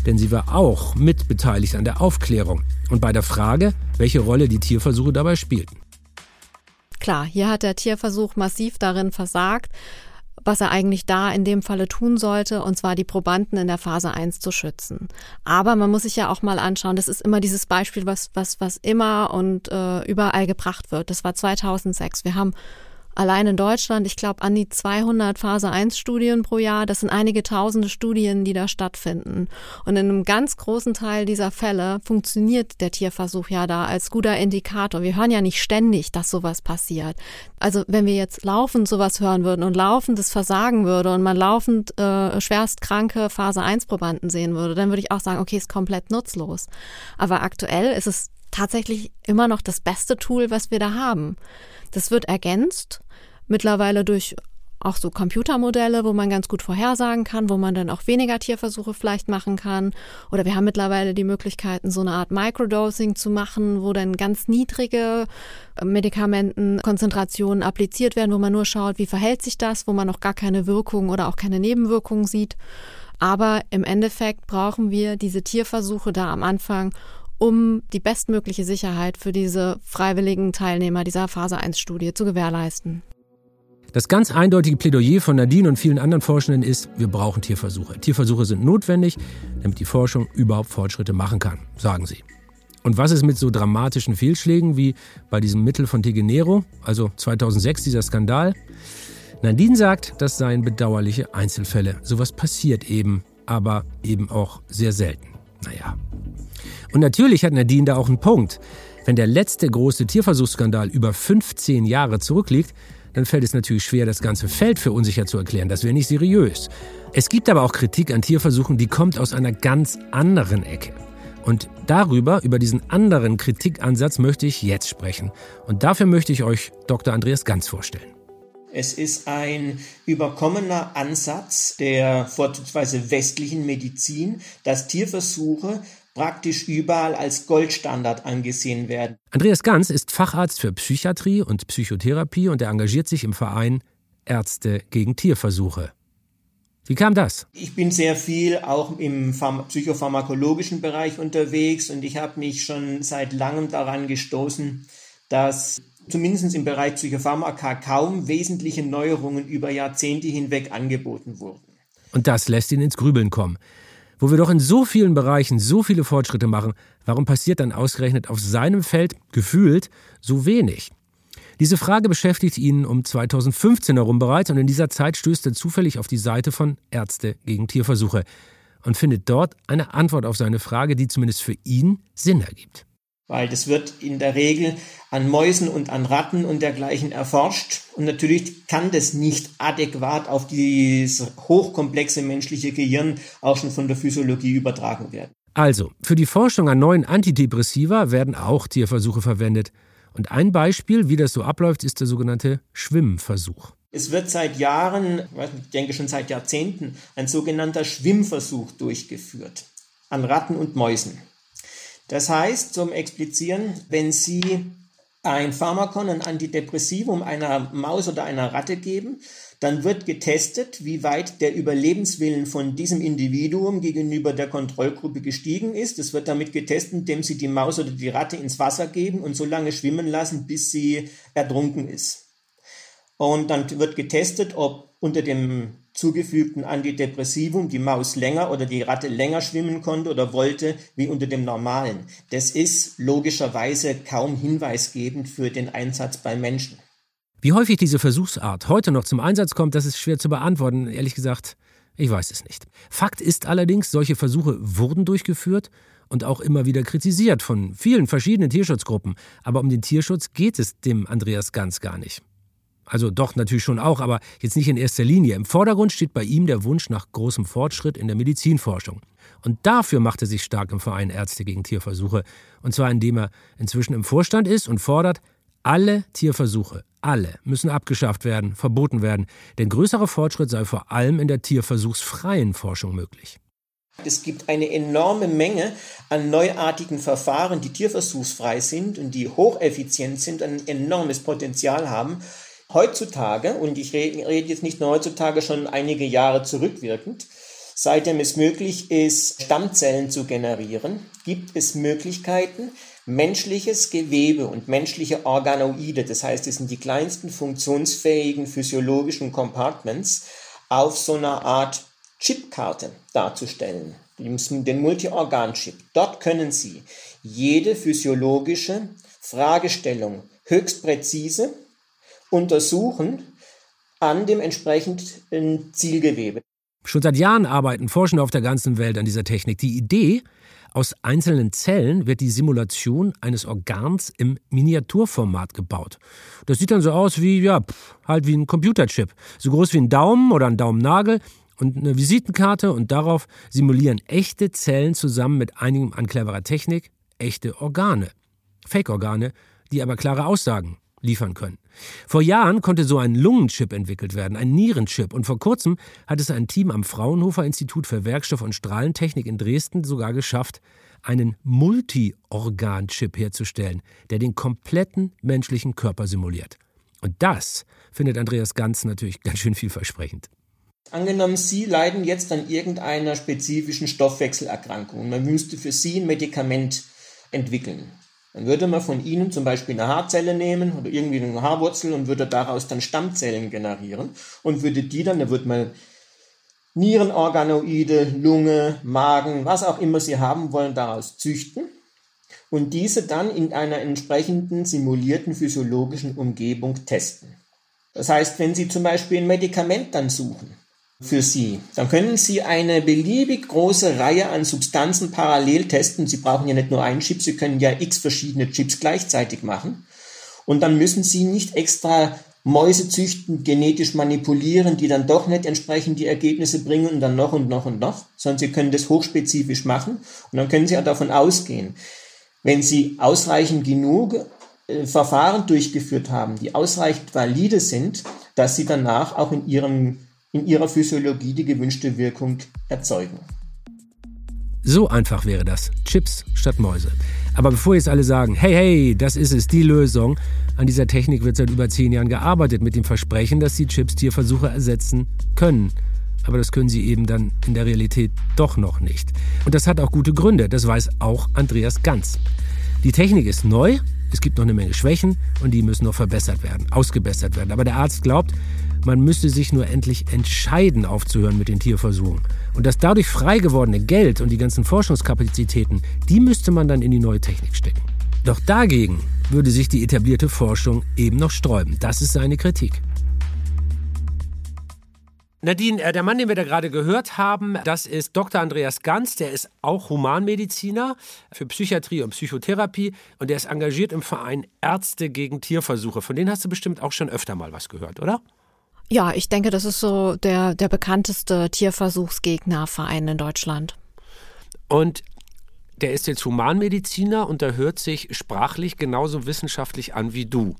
Denn sie war auch mitbeteiligt an der Aufklärung und bei der Frage, welche Rolle die Tierversuche dabei spielten. Klar, hier hat der Tierversuch massiv darin versagt was er eigentlich da in dem Falle tun sollte, und zwar die Probanden in der Phase 1 zu schützen. Aber man muss sich ja auch mal anschauen, das ist immer dieses Beispiel, was, was, was immer und äh, überall gebracht wird. Das war 2006. Wir haben allein in Deutschland, ich glaube, an die 200 Phase 1 Studien pro Jahr. Das sind einige tausende Studien, die da stattfinden. Und in einem ganz großen Teil dieser Fälle funktioniert der Tierversuch ja da als guter Indikator. Wir hören ja nicht ständig, dass sowas passiert. Also wenn wir jetzt laufend sowas hören würden und laufend das Versagen würde und man laufend äh, schwerst kranke Phase 1 Probanden sehen würde, dann würde ich auch sagen, okay, ist komplett nutzlos. Aber aktuell ist es tatsächlich immer noch das beste Tool, was wir da haben. Das wird ergänzt mittlerweile durch auch so Computermodelle, wo man ganz gut vorhersagen kann, wo man dann auch weniger Tierversuche vielleicht machen kann. Oder wir haben mittlerweile die Möglichkeiten, so eine Art Microdosing zu machen, wo dann ganz niedrige äh, Medikamentenkonzentrationen appliziert werden, wo man nur schaut, wie verhält sich das, wo man noch gar keine Wirkung oder auch keine Nebenwirkungen sieht. Aber im Endeffekt brauchen wir diese Tierversuche da am Anfang, um die bestmögliche Sicherheit für diese freiwilligen Teilnehmer dieser Phase 1 Studie zu gewährleisten. Das ganz eindeutige Plädoyer von Nadine und vielen anderen Forschenden ist, wir brauchen Tierversuche. Tierversuche sind notwendig, damit die Forschung überhaupt Fortschritte machen kann, sagen sie. Und was ist mit so dramatischen Fehlschlägen wie bei diesem Mittel von Tegenero, also 2006 dieser Skandal? Nadine sagt, das seien bedauerliche Einzelfälle. Sowas passiert eben, aber eben auch sehr selten. Naja. Und natürlich hat Nadine da auch einen Punkt. Wenn der letzte große Tierversuchsskandal über 15 Jahre zurückliegt, dann fällt es natürlich schwer, das ganze Feld für unsicher zu erklären. Das wäre nicht seriös. Es gibt aber auch Kritik an Tierversuchen, die kommt aus einer ganz anderen Ecke. Und darüber, über diesen anderen Kritikansatz möchte ich jetzt sprechen. Und dafür möchte ich euch Dr. Andreas Ganz vorstellen. Es ist ein überkommener Ansatz der vorzugsweise westlichen Medizin, dass Tierversuche praktisch überall als Goldstandard angesehen werden. Andreas Ganz ist Facharzt für Psychiatrie und Psychotherapie und er engagiert sich im Verein Ärzte gegen Tierversuche. Wie kam das? Ich bin sehr viel auch im psychopharmakologischen Bereich unterwegs und ich habe mich schon seit langem daran gestoßen, dass zumindest im Bereich Psychopharmaka kaum wesentliche Neuerungen über Jahrzehnte hinweg angeboten wurden. Und das lässt ihn ins Grübeln kommen. Wo wir doch in so vielen Bereichen so viele Fortschritte machen, warum passiert dann ausgerechnet auf seinem Feld gefühlt so wenig? Diese Frage beschäftigt ihn um 2015 herum bereits und in dieser Zeit stößt er zufällig auf die Seite von Ärzte gegen Tierversuche und findet dort eine Antwort auf seine Frage, die zumindest für ihn Sinn ergibt weil das wird in der Regel an Mäusen und an Ratten und dergleichen erforscht. Und natürlich kann das nicht adäquat auf dieses hochkomplexe menschliche Gehirn auch schon von der Physiologie übertragen werden. Also, für die Forschung an neuen Antidepressiva werden auch Tierversuche verwendet. Und ein Beispiel, wie das so abläuft, ist der sogenannte Schwimmversuch. Es wird seit Jahren, ich denke schon seit Jahrzehnten, ein sogenannter Schwimmversuch durchgeführt an Ratten und Mäusen. Das heißt, zum Explizieren, wenn Sie ein Pharmakon, ein Antidepressivum einer Maus oder einer Ratte geben, dann wird getestet, wie weit der Überlebenswillen von diesem Individuum gegenüber der Kontrollgruppe gestiegen ist. Es wird damit getestet, indem Sie die Maus oder die Ratte ins Wasser geben und so lange schwimmen lassen, bis sie ertrunken ist. Und dann wird getestet, ob unter dem zugefügten Antidepressivum die Maus länger oder die Ratte länger schwimmen konnte oder wollte wie unter dem normalen. Das ist logischerweise kaum hinweisgebend für den Einsatz bei Menschen. Wie häufig diese Versuchsart heute noch zum Einsatz kommt, das ist schwer zu beantworten. Ehrlich gesagt, ich weiß es nicht. Fakt ist allerdings, solche Versuche wurden durchgeführt und auch immer wieder kritisiert von vielen verschiedenen Tierschutzgruppen. Aber um den Tierschutz geht es dem Andreas Ganz gar nicht. Also doch natürlich schon auch, aber jetzt nicht in erster Linie. Im Vordergrund steht bei ihm der Wunsch nach großem Fortschritt in der Medizinforschung. Und dafür macht er sich stark im Verein Ärzte gegen Tierversuche. Und zwar indem er inzwischen im Vorstand ist und fordert, alle Tierversuche, alle müssen abgeschafft werden, verboten werden, denn größerer Fortschritt sei vor allem in der tierversuchsfreien Forschung möglich. Es gibt eine enorme Menge an neuartigen Verfahren, die tierversuchsfrei sind und die hocheffizient sind, ein enormes Potenzial haben. Heutzutage, und ich rede, jetzt nicht nur heutzutage, schon einige Jahre zurückwirkend, seitdem es möglich ist, Stammzellen zu generieren, gibt es Möglichkeiten, menschliches Gewebe und menschliche Organoide, das heißt, es sind die kleinsten funktionsfähigen physiologischen Compartments, auf so einer Art Chipkarte darzustellen, den Multiorgan-Chip. Dort können Sie jede physiologische Fragestellung höchst präzise untersuchen an dem entsprechenden Zielgewebe. Schon seit Jahren arbeiten Forschende auf der ganzen Welt an dieser Technik. Die Idee, aus einzelnen Zellen wird die Simulation eines Organs im Miniaturformat gebaut. Das sieht dann so aus wie, ja, halt wie ein Computerchip. So groß wie ein Daumen oder ein Daumennagel und eine Visitenkarte und darauf simulieren echte Zellen zusammen mit einigem an cleverer Technik echte Organe. Fake-Organe, die aber klare Aussagen liefern können. Vor Jahren konnte so ein Lungenchip entwickelt werden, ein Nierenchip, und vor kurzem hat es ein Team am Fraunhofer Institut für Werkstoff- und Strahlentechnik in Dresden sogar geschafft, einen Multi-Organ-Chip herzustellen, der den kompletten menschlichen Körper simuliert. Und das findet Andreas Ganz natürlich ganz schön vielversprechend. Angenommen, Sie leiden jetzt an irgendeiner spezifischen Stoffwechselerkrankung man müsste für Sie ein Medikament entwickeln. Dann würde man von Ihnen zum Beispiel eine Haarzelle nehmen oder irgendwie eine Haarwurzel und würde daraus dann Stammzellen generieren und würde die dann, da würde man Nierenorganoide, Lunge, Magen, was auch immer Sie haben wollen, daraus züchten und diese dann in einer entsprechenden simulierten physiologischen Umgebung testen. Das heißt, wenn Sie zum Beispiel ein Medikament dann suchen, für Sie. Dann können Sie eine beliebig große Reihe an Substanzen parallel testen. Sie brauchen ja nicht nur einen Chip, Sie können ja x verschiedene Chips gleichzeitig machen. Und dann müssen Sie nicht extra Mäuse züchten, genetisch manipulieren, die dann doch nicht entsprechend die Ergebnisse bringen und dann noch und noch und noch, sondern Sie können das hochspezifisch machen und dann können Sie ja davon ausgehen, wenn Sie ausreichend genug äh, Verfahren durchgeführt haben, die ausreichend valide sind, dass Sie danach auch in Ihrem in ihrer Physiologie die gewünschte Wirkung erzeugen. So einfach wäre das. Chips statt Mäuse. Aber bevor jetzt alle sagen, hey, hey, das ist es, die Lösung, an dieser Technik wird seit über zehn Jahren gearbeitet mit dem Versprechen, dass die Chips Tierversuche ersetzen können. Aber das können sie eben dann in der Realität doch noch nicht. Und das hat auch gute Gründe, das weiß auch Andreas Ganz. Die Technik ist neu, es gibt noch eine Menge Schwächen und die müssen noch verbessert werden, ausgebessert werden. Aber der Arzt glaubt, man müsste sich nur endlich entscheiden, aufzuhören mit den Tierversuchen. Und das dadurch frei gewordene Geld und die ganzen Forschungskapazitäten, die müsste man dann in die neue Technik stecken. Doch dagegen würde sich die etablierte Forschung eben noch sträuben. Das ist seine Kritik. Nadine, äh, der Mann, den wir da gerade gehört haben, das ist Dr. Andreas Ganz. Der ist auch Humanmediziner für Psychiatrie und Psychotherapie und der ist engagiert im Verein Ärzte gegen Tierversuche. Von denen hast du bestimmt auch schon öfter mal was gehört, oder? Ja, ich denke, das ist so der, der bekannteste Tierversuchsgegnerverein in Deutschland. Und der ist jetzt Humanmediziner und er hört sich sprachlich genauso wissenschaftlich an wie du.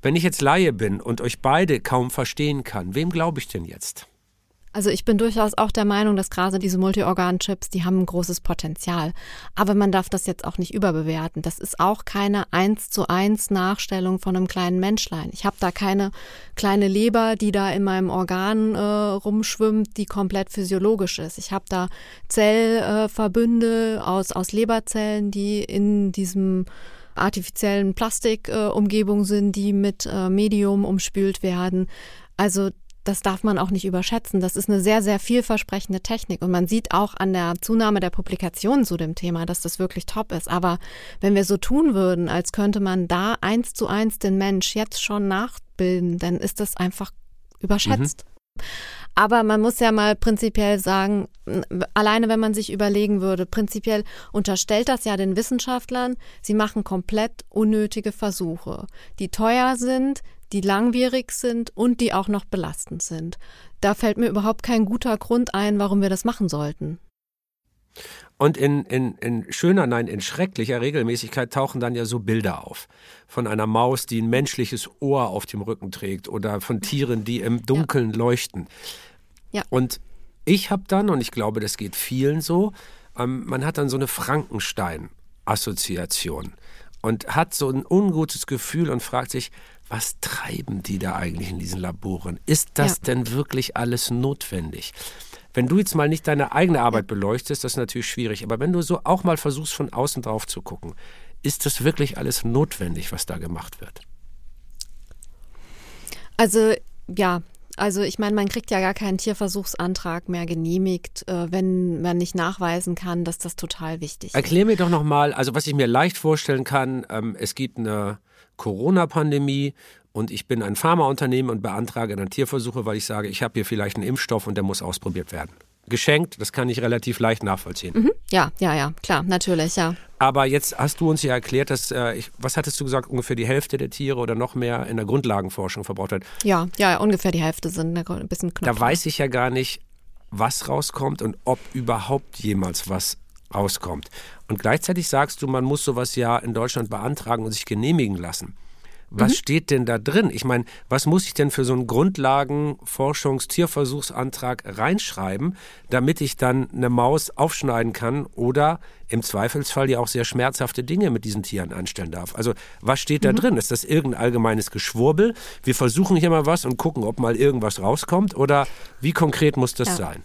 Wenn ich jetzt Laie bin und euch beide kaum verstehen kann, wem glaube ich denn jetzt? Also ich bin durchaus auch der Meinung, dass gerade diese Multiorgan-Chips, die haben ein großes Potenzial. Aber man darf das jetzt auch nicht überbewerten. Das ist auch keine eins zu eins Nachstellung von einem kleinen Menschlein. Ich habe da keine kleine Leber, die da in meinem Organ äh, rumschwimmt, die komplett physiologisch ist. Ich habe da Zellverbünde äh, aus, aus Leberzellen, die in diesem artifiziellen Plastikumgebung äh, sind, die mit äh, Medium umspült werden. Also das darf man auch nicht überschätzen. Das ist eine sehr, sehr vielversprechende Technik. Und man sieht auch an der Zunahme der Publikationen zu dem Thema, dass das wirklich top ist. Aber wenn wir so tun würden, als könnte man da eins zu eins den Mensch jetzt schon nachbilden, dann ist das einfach überschätzt. Mhm. Aber man muss ja mal prinzipiell sagen, alleine wenn man sich überlegen würde, prinzipiell unterstellt das ja den Wissenschaftlern, sie machen komplett unnötige Versuche, die teuer sind, die langwierig sind und die auch noch belastend sind. Da fällt mir überhaupt kein guter Grund ein, warum wir das machen sollten. Und in, in, in schöner, nein, in schrecklicher Regelmäßigkeit tauchen dann ja so Bilder auf. Von einer Maus, die ein menschliches Ohr auf dem Rücken trägt oder von Tieren, die im Dunkeln ja. leuchten. Ja. Und ich habe dann, und ich glaube, das geht vielen so, ähm, man hat dann so eine Frankenstein-Assoziation und hat so ein ungutes Gefühl und fragt sich, was treiben die da eigentlich in diesen Laboren? Ist das ja. denn wirklich alles notwendig? Wenn du jetzt mal nicht deine eigene Arbeit beleuchtest, das ist natürlich schwierig. Aber wenn du so auch mal versuchst, von außen drauf zu gucken, ist das wirklich alles notwendig, was da gemacht wird? Also ja, also ich meine, man kriegt ja gar keinen Tierversuchsantrag mehr genehmigt, äh, wenn man nicht nachweisen kann, dass das total wichtig ist. Erklär mir doch nochmal, also was ich mir leicht vorstellen kann, ähm, es gibt eine Corona-Pandemie und ich bin ein Pharmaunternehmen und beantrage dann Tierversuche, weil ich sage, ich habe hier vielleicht einen Impfstoff und der muss ausprobiert werden. Geschenkt, das kann ich relativ leicht nachvollziehen. Mhm. Ja, ja, ja, klar, natürlich, ja. Aber jetzt hast du uns ja erklärt, dass, äh, ich, was hattest du gesagt, ungefähr die Hälfte der Tiere oder noch mehr in der Grundlagenforschung verbraucht wird. Ja, ja, ungefähr die Hälfte sind ein bisschen knapp. Da weiß ich ja gar nicht, was rauskommt und ob überhaupt jemals was rauskommt. Und gleichzeitig sagst du, man muss sowas ja in Deutschland beantragen und sich genehmigen lassen. Was mhm. steht denn da drin? Ich meine, was muss ich denn für so einen Grundlagen-Forschungs-Tierversuchsantrag reinschreiben, damit ich dann eine Maus aufschneiden kann oder im Zweifelsfall ja auch sehr schmerzhafte Dinge mit diesen Tieren anstellen darf? Also, was steht da mhm. drin? Ist das irgendein allgemeines Geschwurbel? Wir versuchen hier mal was und gucken, ob mal irgendwas rauskommt oder wie konkret muss das ja. sein?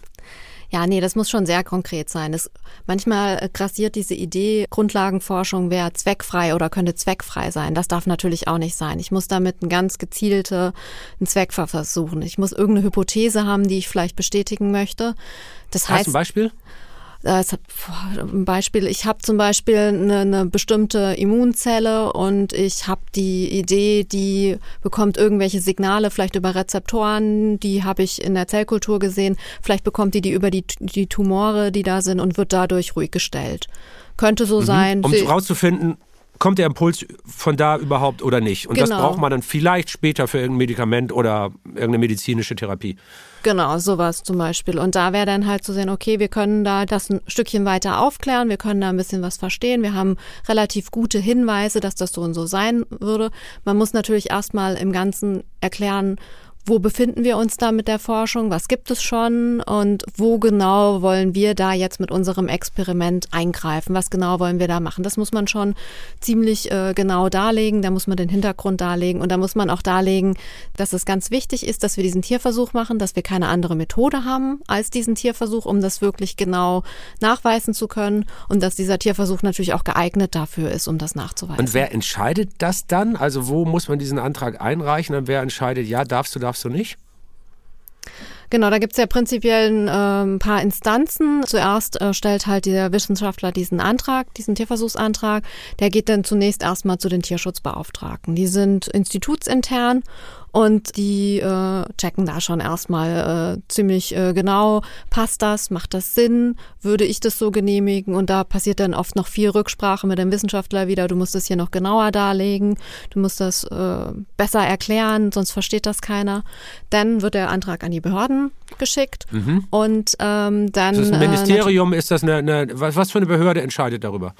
Ja, nee, das muss schon sehr konkret sein. Das, manchmal äh, grassiert diese Idee, Grundlagenforschung wäre zweckfrei oder könnte zweckfrei sein. Das darf natürlich auch nicht sein. Ich muss damit ein ganz gezielte einen Zweck versuchen. Ich muss irgendeine Hypothese haben, die ich vielleicht bestätigen möchte. Das heißt, Hast ein Beispiel? Ein Beispiel, ich habe zum Beispiel eine, eine, bestimmte Immunzelle und ich habe die Idee, die bekommt irgendwelche Signale, vielleicht über Rezeptoren, die habe ich in der Zellkultur gesehen, vielleicht bekommt die die über die, die Tumore, die da sind und wird dadurch ruhig gestellt. Könnte so mhm. sein. Um herauszufinden, kommt der Impuls von da überhaupt oder nicht? Und genau. das braucht man dann vielleicht später für irgendein Medikament oder irgendeine medizinische Therapie. Genau, sowas zum Beispiel. Und da wäre dann halt zu sehen, okay, wir können da das ein Stückchen weiter aufklären, wir können da ein bisschen was verstehen, wir haben relativ gute Hinweise, dass das so und so sein würde. Man muss natürlich erstmal im Ganzen erklären, wo befinden wir uns da mit der Forschung, was gibt es schon und wo genau wollen wir da jetzt mit unserem Experiment eingreifen, was genau wollen wir da machen. Das muss man schon ziemlich äh, genau darlegen, da muss man den Hintergrund darlegen und da muss man auch darlegen, dass es ganz wichtig ist, dass wir diesen Tierversuch machen, dass wir keine andere Methode haben als diesen Tierversuch, um das wirklich genau nachweisen zu können und dass dieser Tierversuch natürlich auch geeignet dafür ist, um das nachzuweisen. Und wer entscheidet das dann? Also wo muss man diesen Antrag einreichen und wer entscheidet, ja, darfst du, darfst darfst du nicht? Genau, da gibt es ja prinzipiell ein äh, paar Instanzen. Zuerst äh, stellt halt der Wissenschaftler diesen Antrag, diesen Tierversuchsantrag. Der geht dann zunächst erstmal zu den Tierschutzbeauftragten. Die sind institutsintern und die äh, checken da schon erstmal äh, ziemlich äh, genau, passt das, macht das Sinn, würde ich das so genehmigen? Und da passiert dann oft noch viel Rücksprache mit dem Wissenschaftler wieder, du musst das hier noch genauer darlegen, du musst das äh, besser erklären, sonst versteht das keiner. Dann wird der Antrag an die Behörden geschickt mhm. und ähm, dann. Ist das ein äh, Ministerium? ist das eine, eine was, was für eine Behörde entscheidet darüber?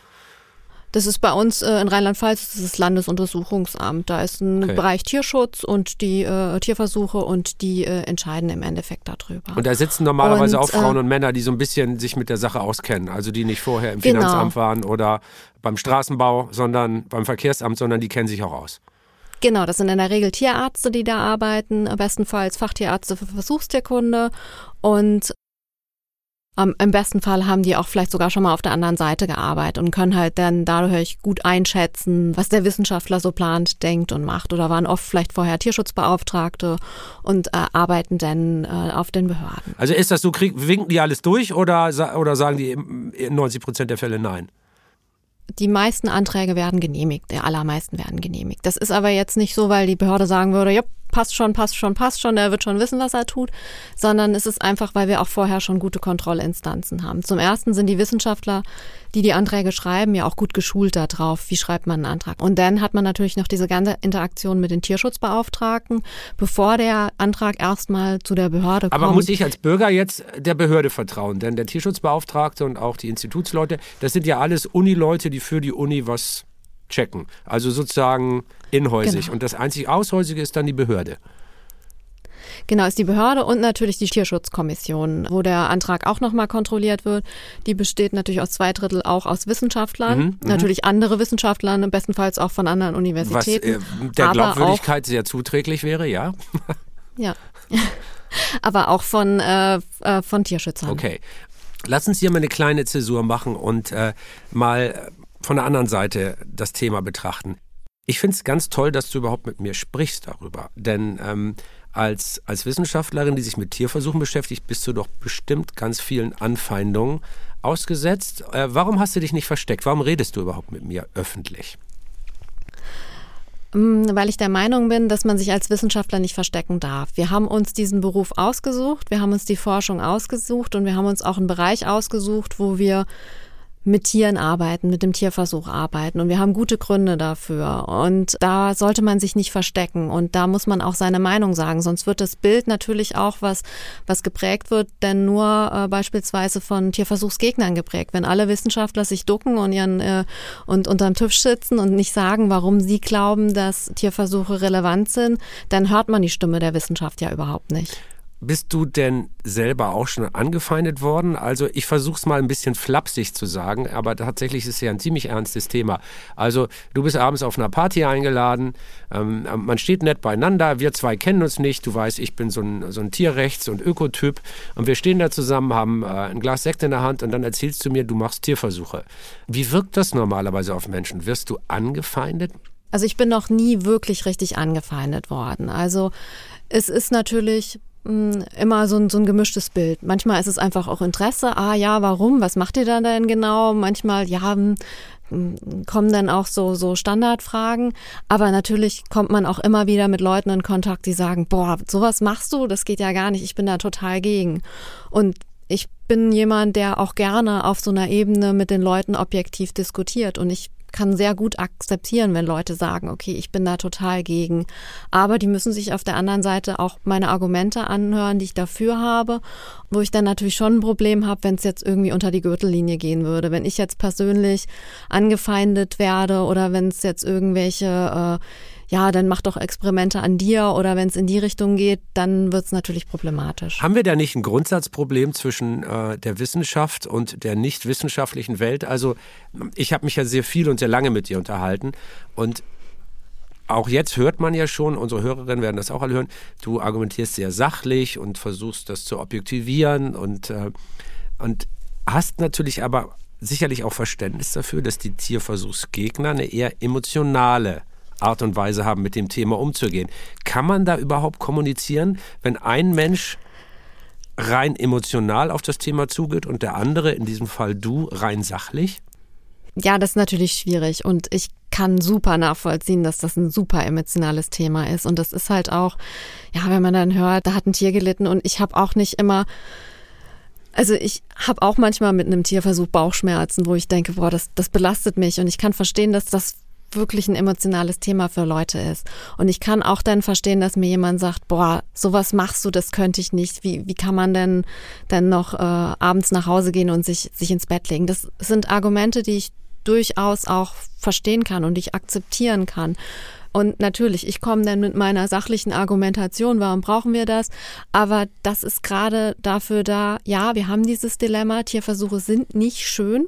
Das ist bei uns äh, in Rheinland-Pfalz das, das Landesuntersuchungsamt. Da ist ein okay. Bereich Tierschutz und die äh, Tierversuche und die äh, entscheiden im Endeffekt darüber. Und da sitzen normalerweise und, auch Frauen äh, und Männer, die so ein bisschen sich mit der Sache auskennen. Also die nicht vorher im genau. Finanzamt waren oder beim Straßenbau, sondern beim Verkehrsamt, sondern die kennen sich auch aus. Genau, das sind in der Regel Tierärzte, die da arbeiten, bestenfalls Fachtierärzte für Versuchstierkunde und um, Im besten Fall haben die auch vielleicht sogar schon mal auf der anderen Seite gearbeitet und können halt dann dadurch gut einschätzen, was der Wissenschaftler so plant, denkt und macht. Oder waren oft vielleicht vorher Tierschutzbeauftragte und äh, arbeiten dann äh, auf den Behörden. Also ist das so, krieg, winken die alles durch oder, oder sagen die in 90 Prozent der Fälle nein? die meisten Anträge werden genehmigt, der allermeisten werden genehmigt. Das ist aber jetzt nicht so, weil die Behörde sagen würde, ja, passt schon, passt schon, passt schon, der wird schon wissen, was er tut, sondern es ist einfach, weil wir auch vorher schon gute Kontrollinstanzen haben. Zum ersten sind die Wissenschaftler, die die Anträge schreiben, ja auch gut geschult darauf, wie schreibt man einen Antrag. Und dann hat man natürlich noch diese ganze Interaktion mit den Tierschutzbeauftragten, bevor der Antrag erstmal zu der Behörde kommt. Aber muss ich als Bürger jetzt der Behörde vertrauen? Denn der Tierschutzbeauftragte und auch die Institutsleute, das sind ja alles Unileute, die für die Uni was checken. Also sozusagen inhäusig. Genau. Und das einzig Aushäusige ist dann die Behörde. Genau, ist die Behörde und natürlich die Tierschutzkommission, wo der Antrag auch nochmal kontrolliert wird. Die besteht natürlich aus zwei Drittel auch aus Wissenschaftlern, mhm, mhm. natürlich andere Wissenschaftlern, bestenfalls auch von anderen Universitäten. Was äh, der Glaubwürdigkeit sehr zuträglich wäre, ja. Ja. aber auch von, äh, äh, von Tierschützern. Okay. Lass uns hier mal eine kleine Zäsur machen und äh, mal von der anderen Seite das Thema betrachten. Ich finde es ganz toll, dass du überhaupt mit mir sprichst darüber. Denn ähm, als, als Wissenschaftlerin, die sich mit Tierversuchen beschäftigt, bist du doch bestimmt ganz vielen Anfeindungen ausgesetzt. Äh, warum hast du dich nicht versteckt? Warum redest du überhaupt mit mir öffentlich? Mm, weil ich der Meinung bin, dass man sich als Wissenschaftler nicht verstecken darf. Wir haben uns diesen Beruf ausgesucht, wir haben uns die Forschung ausgesucht und wir haben uns auch einen Bereich ausgesucht, wo wir mit Tieren arbeiten, mit dem Tierversuch arbeiten. Und wir haben gute Gründe dafür. Und da sollte man sich nicht verstecken. Und da muss man auch seine Meinung sagen. Sonst wird das Bild natürlich auch was, was geprägt wird, denn nur äh, beispielsweise von Tierversuchsgegnern geprägt. Wenn alle Wissenschaftler sich ducken und ihren äh, und unterm Tisch sitzen und nicht sagen, warum sie glauben, dass Tierversuche relevant sind, dann hört man die Stimme der Wissenschaft ja überhaupt nicht. Bist du denn selber auch schon angefeindet worden? Also ich versuche es mal ein bisschen flapsig zu sagen, aber tatsächlich ist es ja ein ziemlich ernstes Thema. Also du bist abends auf einer Party eingeladen, ähm, man steht nett beieinander, wir zwei kennen uns nicht, du weißt, ich bin so ein, so ein Tierrechts- und Ökotyp und wir stehen da zusammen, haben äh, ein Glas Sekt in der Hand und dann erzählst du mir, du machst Tierversuche. Wie wirkt das normalerweise auf Menschen? Wirst du angefeindet? Also ich bin noch nie wirklich richtig angefeindet worden. Also es ist natürlich immer so ein, so ein gemischtes Bild. Manchmal ist es einfach auch Interesse. Ah ja, warum? Was macht ihr da denn genau? Manchmal, ja, hm, hm, kommen dann auch so, so Standardfragen. Aber natürlich kommt man auch immer wieder mit Leuten in Kontakt, die sagen, boah, sowas machst du? Das geht ja gar nicht. Ich bin da total gegen. Und ich bin jemand, der auch gerne auf so einer Ebene mit den Leuten objektiv diskutiert. Und ich kann sehr gut akzeptieren, wenn Leute sagen, okay, ich bin da total gegen. Aber die müssen sich auf der anderen Seite auch meine Argumente anhören, die ich dafür habe, wo ich dann natürlich schon ein Problem habe, wenn es jetzt irgendwie unter die Gürtellinie gehen würde. Wenn ich jetzt persönlich angefeindet werde oder wenn es jetzt irgendwelche äh, ja, dann mach doch Experimente an dir oder wenn es in die Richtung geht, dann wird es natürlich problematisch. Haben wir da nicht ein Grundsatzproblem zwischen äh, der Wissenschaft und der nicht wissenschaftlichen Welt? Also ich habe mich ja sehr viel und sehr lange mit dir unterhalten und auch jetzt hört man ja schon, unsere Hörerinnen werden das auch alle hören, du argumentierst sehr sachlich und versuchst das zu objektivieren und, äh, und hast natürlich aber sicherlich auch Verständnis dafür, dass die Tierversuchsgegner eine eher emotionale Art und Weise haben, mit dem Thema umzugehen. Kann man da überhaupt kommunizieren, wenn ein Mensch rein emotional auf das Thema zugeht und der andere, in diesem Fall du, rein sachlich? Ja, das ist natürlich schwierig und ich kann super nachvollziehen, dass das ein super emotionales Thema ist und das ist halt auch, ja, wenn man dann hört, da hat ein Tier gelitten und ich habe auch nicht immer also ich habe auch manchmal mit einem Tierversuch Bauchschmerzen, wo ich denke, boah, das, das belastet mich und ich kann verstehen, dass das wirklich ein emotionales Thema für Leute ist. Und ich kann auch dann verstehen, dass mir jemand sagt, boah, sowas machst du, das könnte ich nicht. Wie, wie kann man denn dann noch äh, abends nach Hause gehen und sich, sich ins Bett legen? Das sind Argumente, die ich durchaus auch verstehen kann und ich akzeptieren kann. Und natürlich, ich komme dann mit meiner sachlichen Argumentation, warum brauchen wir das? Aber das ist gerade dafür da, ja, wir haben dieses Dilemma, Tierversuche sind nicht schön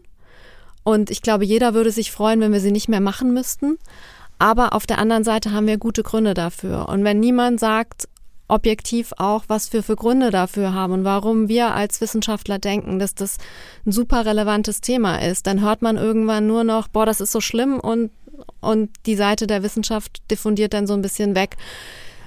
und ich glaube, jeder würde sich freuen, wenn wir sie nicht mehr machen müssten. Aber auf der anderen Seite haben wir gute Gründe dafür. Und wenn niemand sagt, objektiv auch, was wir für Gründe dafür haben und warum wir als Wissenschaftler denken, dass das ein super relevantes Thema ist, dann hört man irgendwann nur noch, boah, das ist so schlimm und, und die Seite der Wissenschaft diffundiert dann so ein bisschen weg.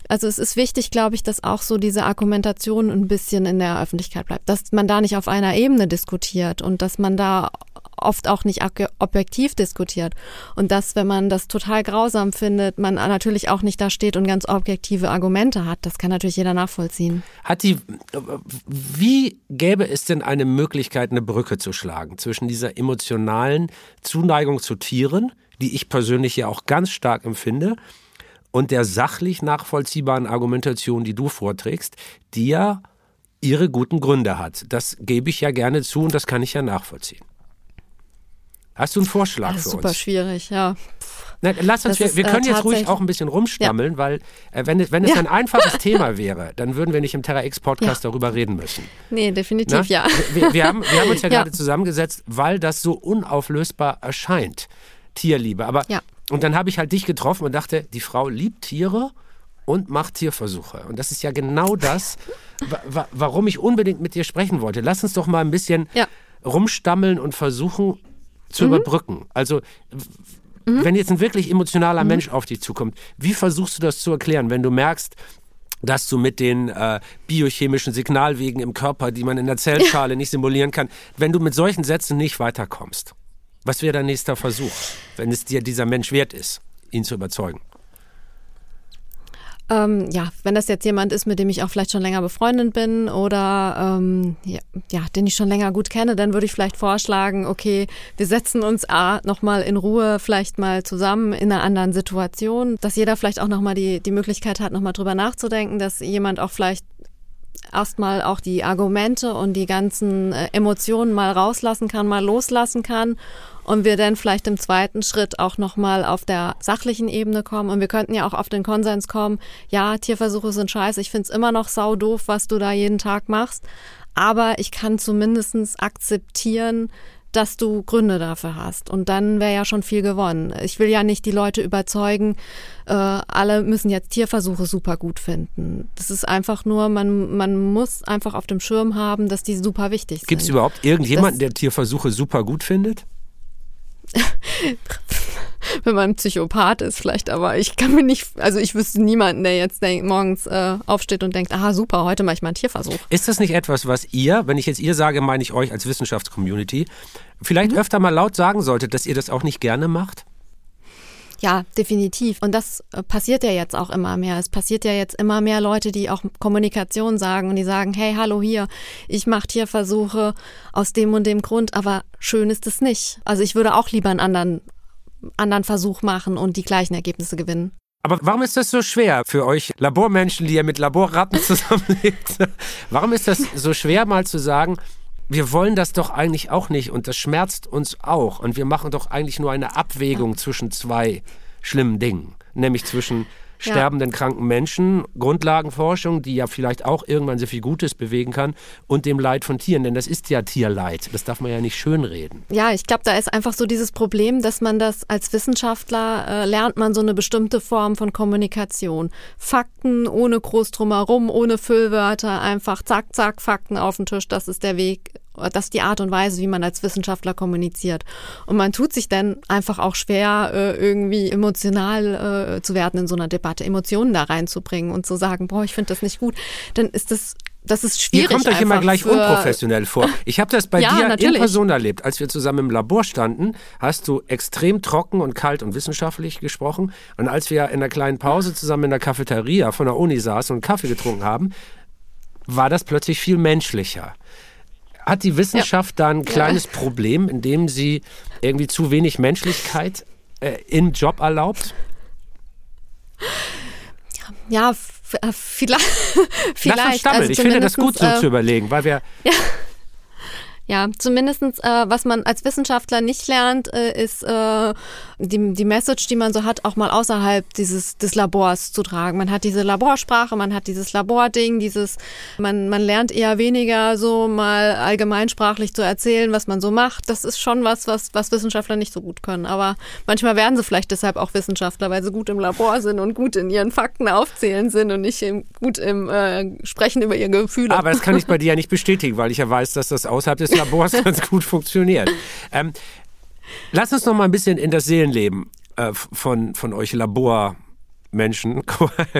Also es ist wichtig, glaube ich, dass auch so diese Argumentation ein bisschen in der Öffentlichkeit bleibt, dass man da nicht auf einer Ebene diskutiert und dass man da oft auch nicht objektiv diskutiert. Und dass, wenn man das total grausam findet, man natürlich auch nicht da steht und ganz objektive Argumente hat. Das kann natürlich jeder nachvollziehen. Hat die, wie gäbe es denn eine Möglichkeit, eine Brücke zu schlagen zwischen dieser emotionalen Zuneigung zu Tieren, die ich persönlich ja auch ganz stark empfinde, und der sachlich nachvollziehbaren Argumentation, die du vorträgst, die ja ihre guten Gründe hat. Das gebe ich ja gerne zu und das kann ich ja nachvollziehen. Hast du einen Vorschlag das ist für super uns? schwierig, ja. Na, lass uns, wir, wir, können äh, jetzt ruhig auch ein bisschen rumstammeln, weil äh, wenn es, wenn es Ja. ein einfaches Thema wäre, dann würden wir nicht im Terra X Podcast darüber reden müssen. Nee, definitiv Na? ja. Wir, wir, haben, wir haben uns ja, Ja. gerade zusammengesetzt, weil das so unauflösbar erscheint, Tierliebe. Aber Ja. Und dann habe ich halt dich getroffen und dachte, die Frau liebt Tiere und macht Tierversuche. Und das ist ja genau das, wa wa warum ich unbedingt mit dir sprechen wollte. Lass uns doch mal ein bisschen Ja. rumstammeln und versuchen zu Mhm. überbrücken. Also w- wenn jetzt ein wirklich emotionaler Mensch auf dich zukommt, wie versuchst du das zu erklären, wenn du merkst, dass du mit den äh, biochemischen Signalwegen im Körper, die man in der Zellschale nicht simulieren kann, wenn du mit solchen Sätzen nicht weiterkommst? Was wäre dein nächster Versuch, wenn es dir dieser Mensch wert ist, ihn zu überzeugen? Ähm, ja, wenn das jetzt jemand ist, mit dem ich auch vielleicht schon länger befreundet bin oder ähm, ja, ja, den ich schon länger gut kenne, dann würde ich vielleicht vorschlagen, okay, wir setzen uns A nochmal in Ruhe vielleicht mal zusammen in einer anderen Situation, dass jeder vielleicht auch nochmal die, die Möglichkeit hat, nochmal drüber nachzudenken, dass jemand auch vielleicht erstmal auch die Argumente und die ganzen äh, Emotionen mal rauslassen kann, mal loslassen kann. Und wir dann vielleicht im zweiten Schritt auch nochmal auf der sachlichen Ebene kommen. Und wir könnten ja auch auf den Konsens kommen, ja, Tierversuche sind scheiße, ich find's immer noch sau doof, was du da jeden Tag machst, aber ich kann zumindestens akzeptieren, dass du Gründe dafür hast. Und dann wäre ja schon viel gewonnen. Ich will ja nicht die Leute überzeugen, äh, alle müssen jetzt Tierversuche super gut finden. Das ist einfach nur, man, man muss einfach auf dem Schirm haben, dass die super wichtig sind. Gibt es überhaupt irgendjemanden, Das- der Tierversuche super gut findet? Wenn man ein Psychopath ist vielleicht, aber ich kann mir nicht, also ich wüsste niemanden, der jetzt denk, morgens äh, aufsteht und denkt, aha super, heute mache ich mal einen Tierversuch. Ist das nicht etwas, was ihr, wenn ich jetzt ihr sage, meine ich euch als Wissenschaftscommunity, vielleicht Mhm. öfter mal laut sagen solltet, dass ihr das auch nicht gerne macht? Ja, definitiv. Und das äh, passiert ja jetzt auch immer mehr. Es passiert ja jetzt immer mehr Leute, die auch Kommunikation sagen und die sagen, hey, hallo hier, ich mache Tierversuche aus dem und dem Grund, aber schön ist es nicht. Also ich würde auch lieber einen anderen, anderen Versuch machen und die gleichen Ergebnisse gewinnen. Aber warum ist das so schwer für euch Labormenschen, die ihr mit Laborratten zusammenlebt? warum ist das so schwer, mal zu sagen, wir wollen das doch eigentlich auch nicht und das schmerzt uns auch und wir machen doch eigentlich nur eine Abwägung zwischen zwei schlimmen Dingen, nämlich zwischen Ja. sterbenden kranken Menschen, Grundlagenforschung, die ja vielleicht auch irgendwann sehr viel Gutes bewegen kann, und dem Leid von Tieren, denn das ist ja Tierleid, das darf man ja nicht schönreden. Ja, ich glaube, da ist einfach so dieses Problem, dass man das als Wissenschaftler äh, lernt man so eine bestimmte Form von Kommunikation. Fakten ohne groß drumherum, ohne Füllwörter, einfach zack, zack, Fakten auf den Tisch, das ist der Weg. Das ist die Art und Weise, wie man als Wissenschaftler kommuniziert. Und man tut sich dann einfach auch schwer, äh, irgendwie emotional äh, zu werden in so einer Debatte, Emotionen da reinzubringen und zu sagen, boah, ich finde das nicht gut. Dann ist das, das ist schwierig. Ihr kommt euch immer gleich unprofessionell vor. Ich habe das bei Ja, dir in natürlich. Person erlebt. Als wir zusammen im Labor standen, hast du extrem trocken und kalt und wissenschaftlich gesprochen. Und als wir in der kleinen Pause zusammen in der Cafeteria von der Uni saßen und Kaffee getrunken haben, war das plötzlich viel menschlicher. Hat die Wissenschaft da ein kleines Problem, indem sie irgendwie zu wenig Menschlichkeit äh, im Job erlaubt? Ja, f- äh, vielleicht. vielleicht. Lass uns stammeln. Also ich finde das gut, so zumindestens, zu überlegen, weil wir Ja, zumindestens, äh, was man als Wissenschaftler nicht lernt, äh, ist äh, die, die Message, die man so hat, auch mal außerhalb dieses des Labors zu tragen. Man hat diese Laborsprache, man hat dieses Labording, dieses, man, man lernt eher weniger so mal allgemeinsprachlich zu erzählen, was man so macht. Das ist schon was, was, was Wissenschaftler nicht so gut können. Aber manchmal werden sie vielleicht deshalb auch Wissenschaftler, weil sie gut im Labor sind und gut in ihren Fakten aufzählen sind und nicht im, gut im äh, Sprechen über ihre Gefühle. Aber das kann ich bei dir ja nicht bestätigen, weil ich ja weiß, dass das außerhalb des Labors ganz gut funktioniert. Ähm, lass uns noch mal ein bisschen in das Seelenleben äh, von, von euch Labormenschen Menschen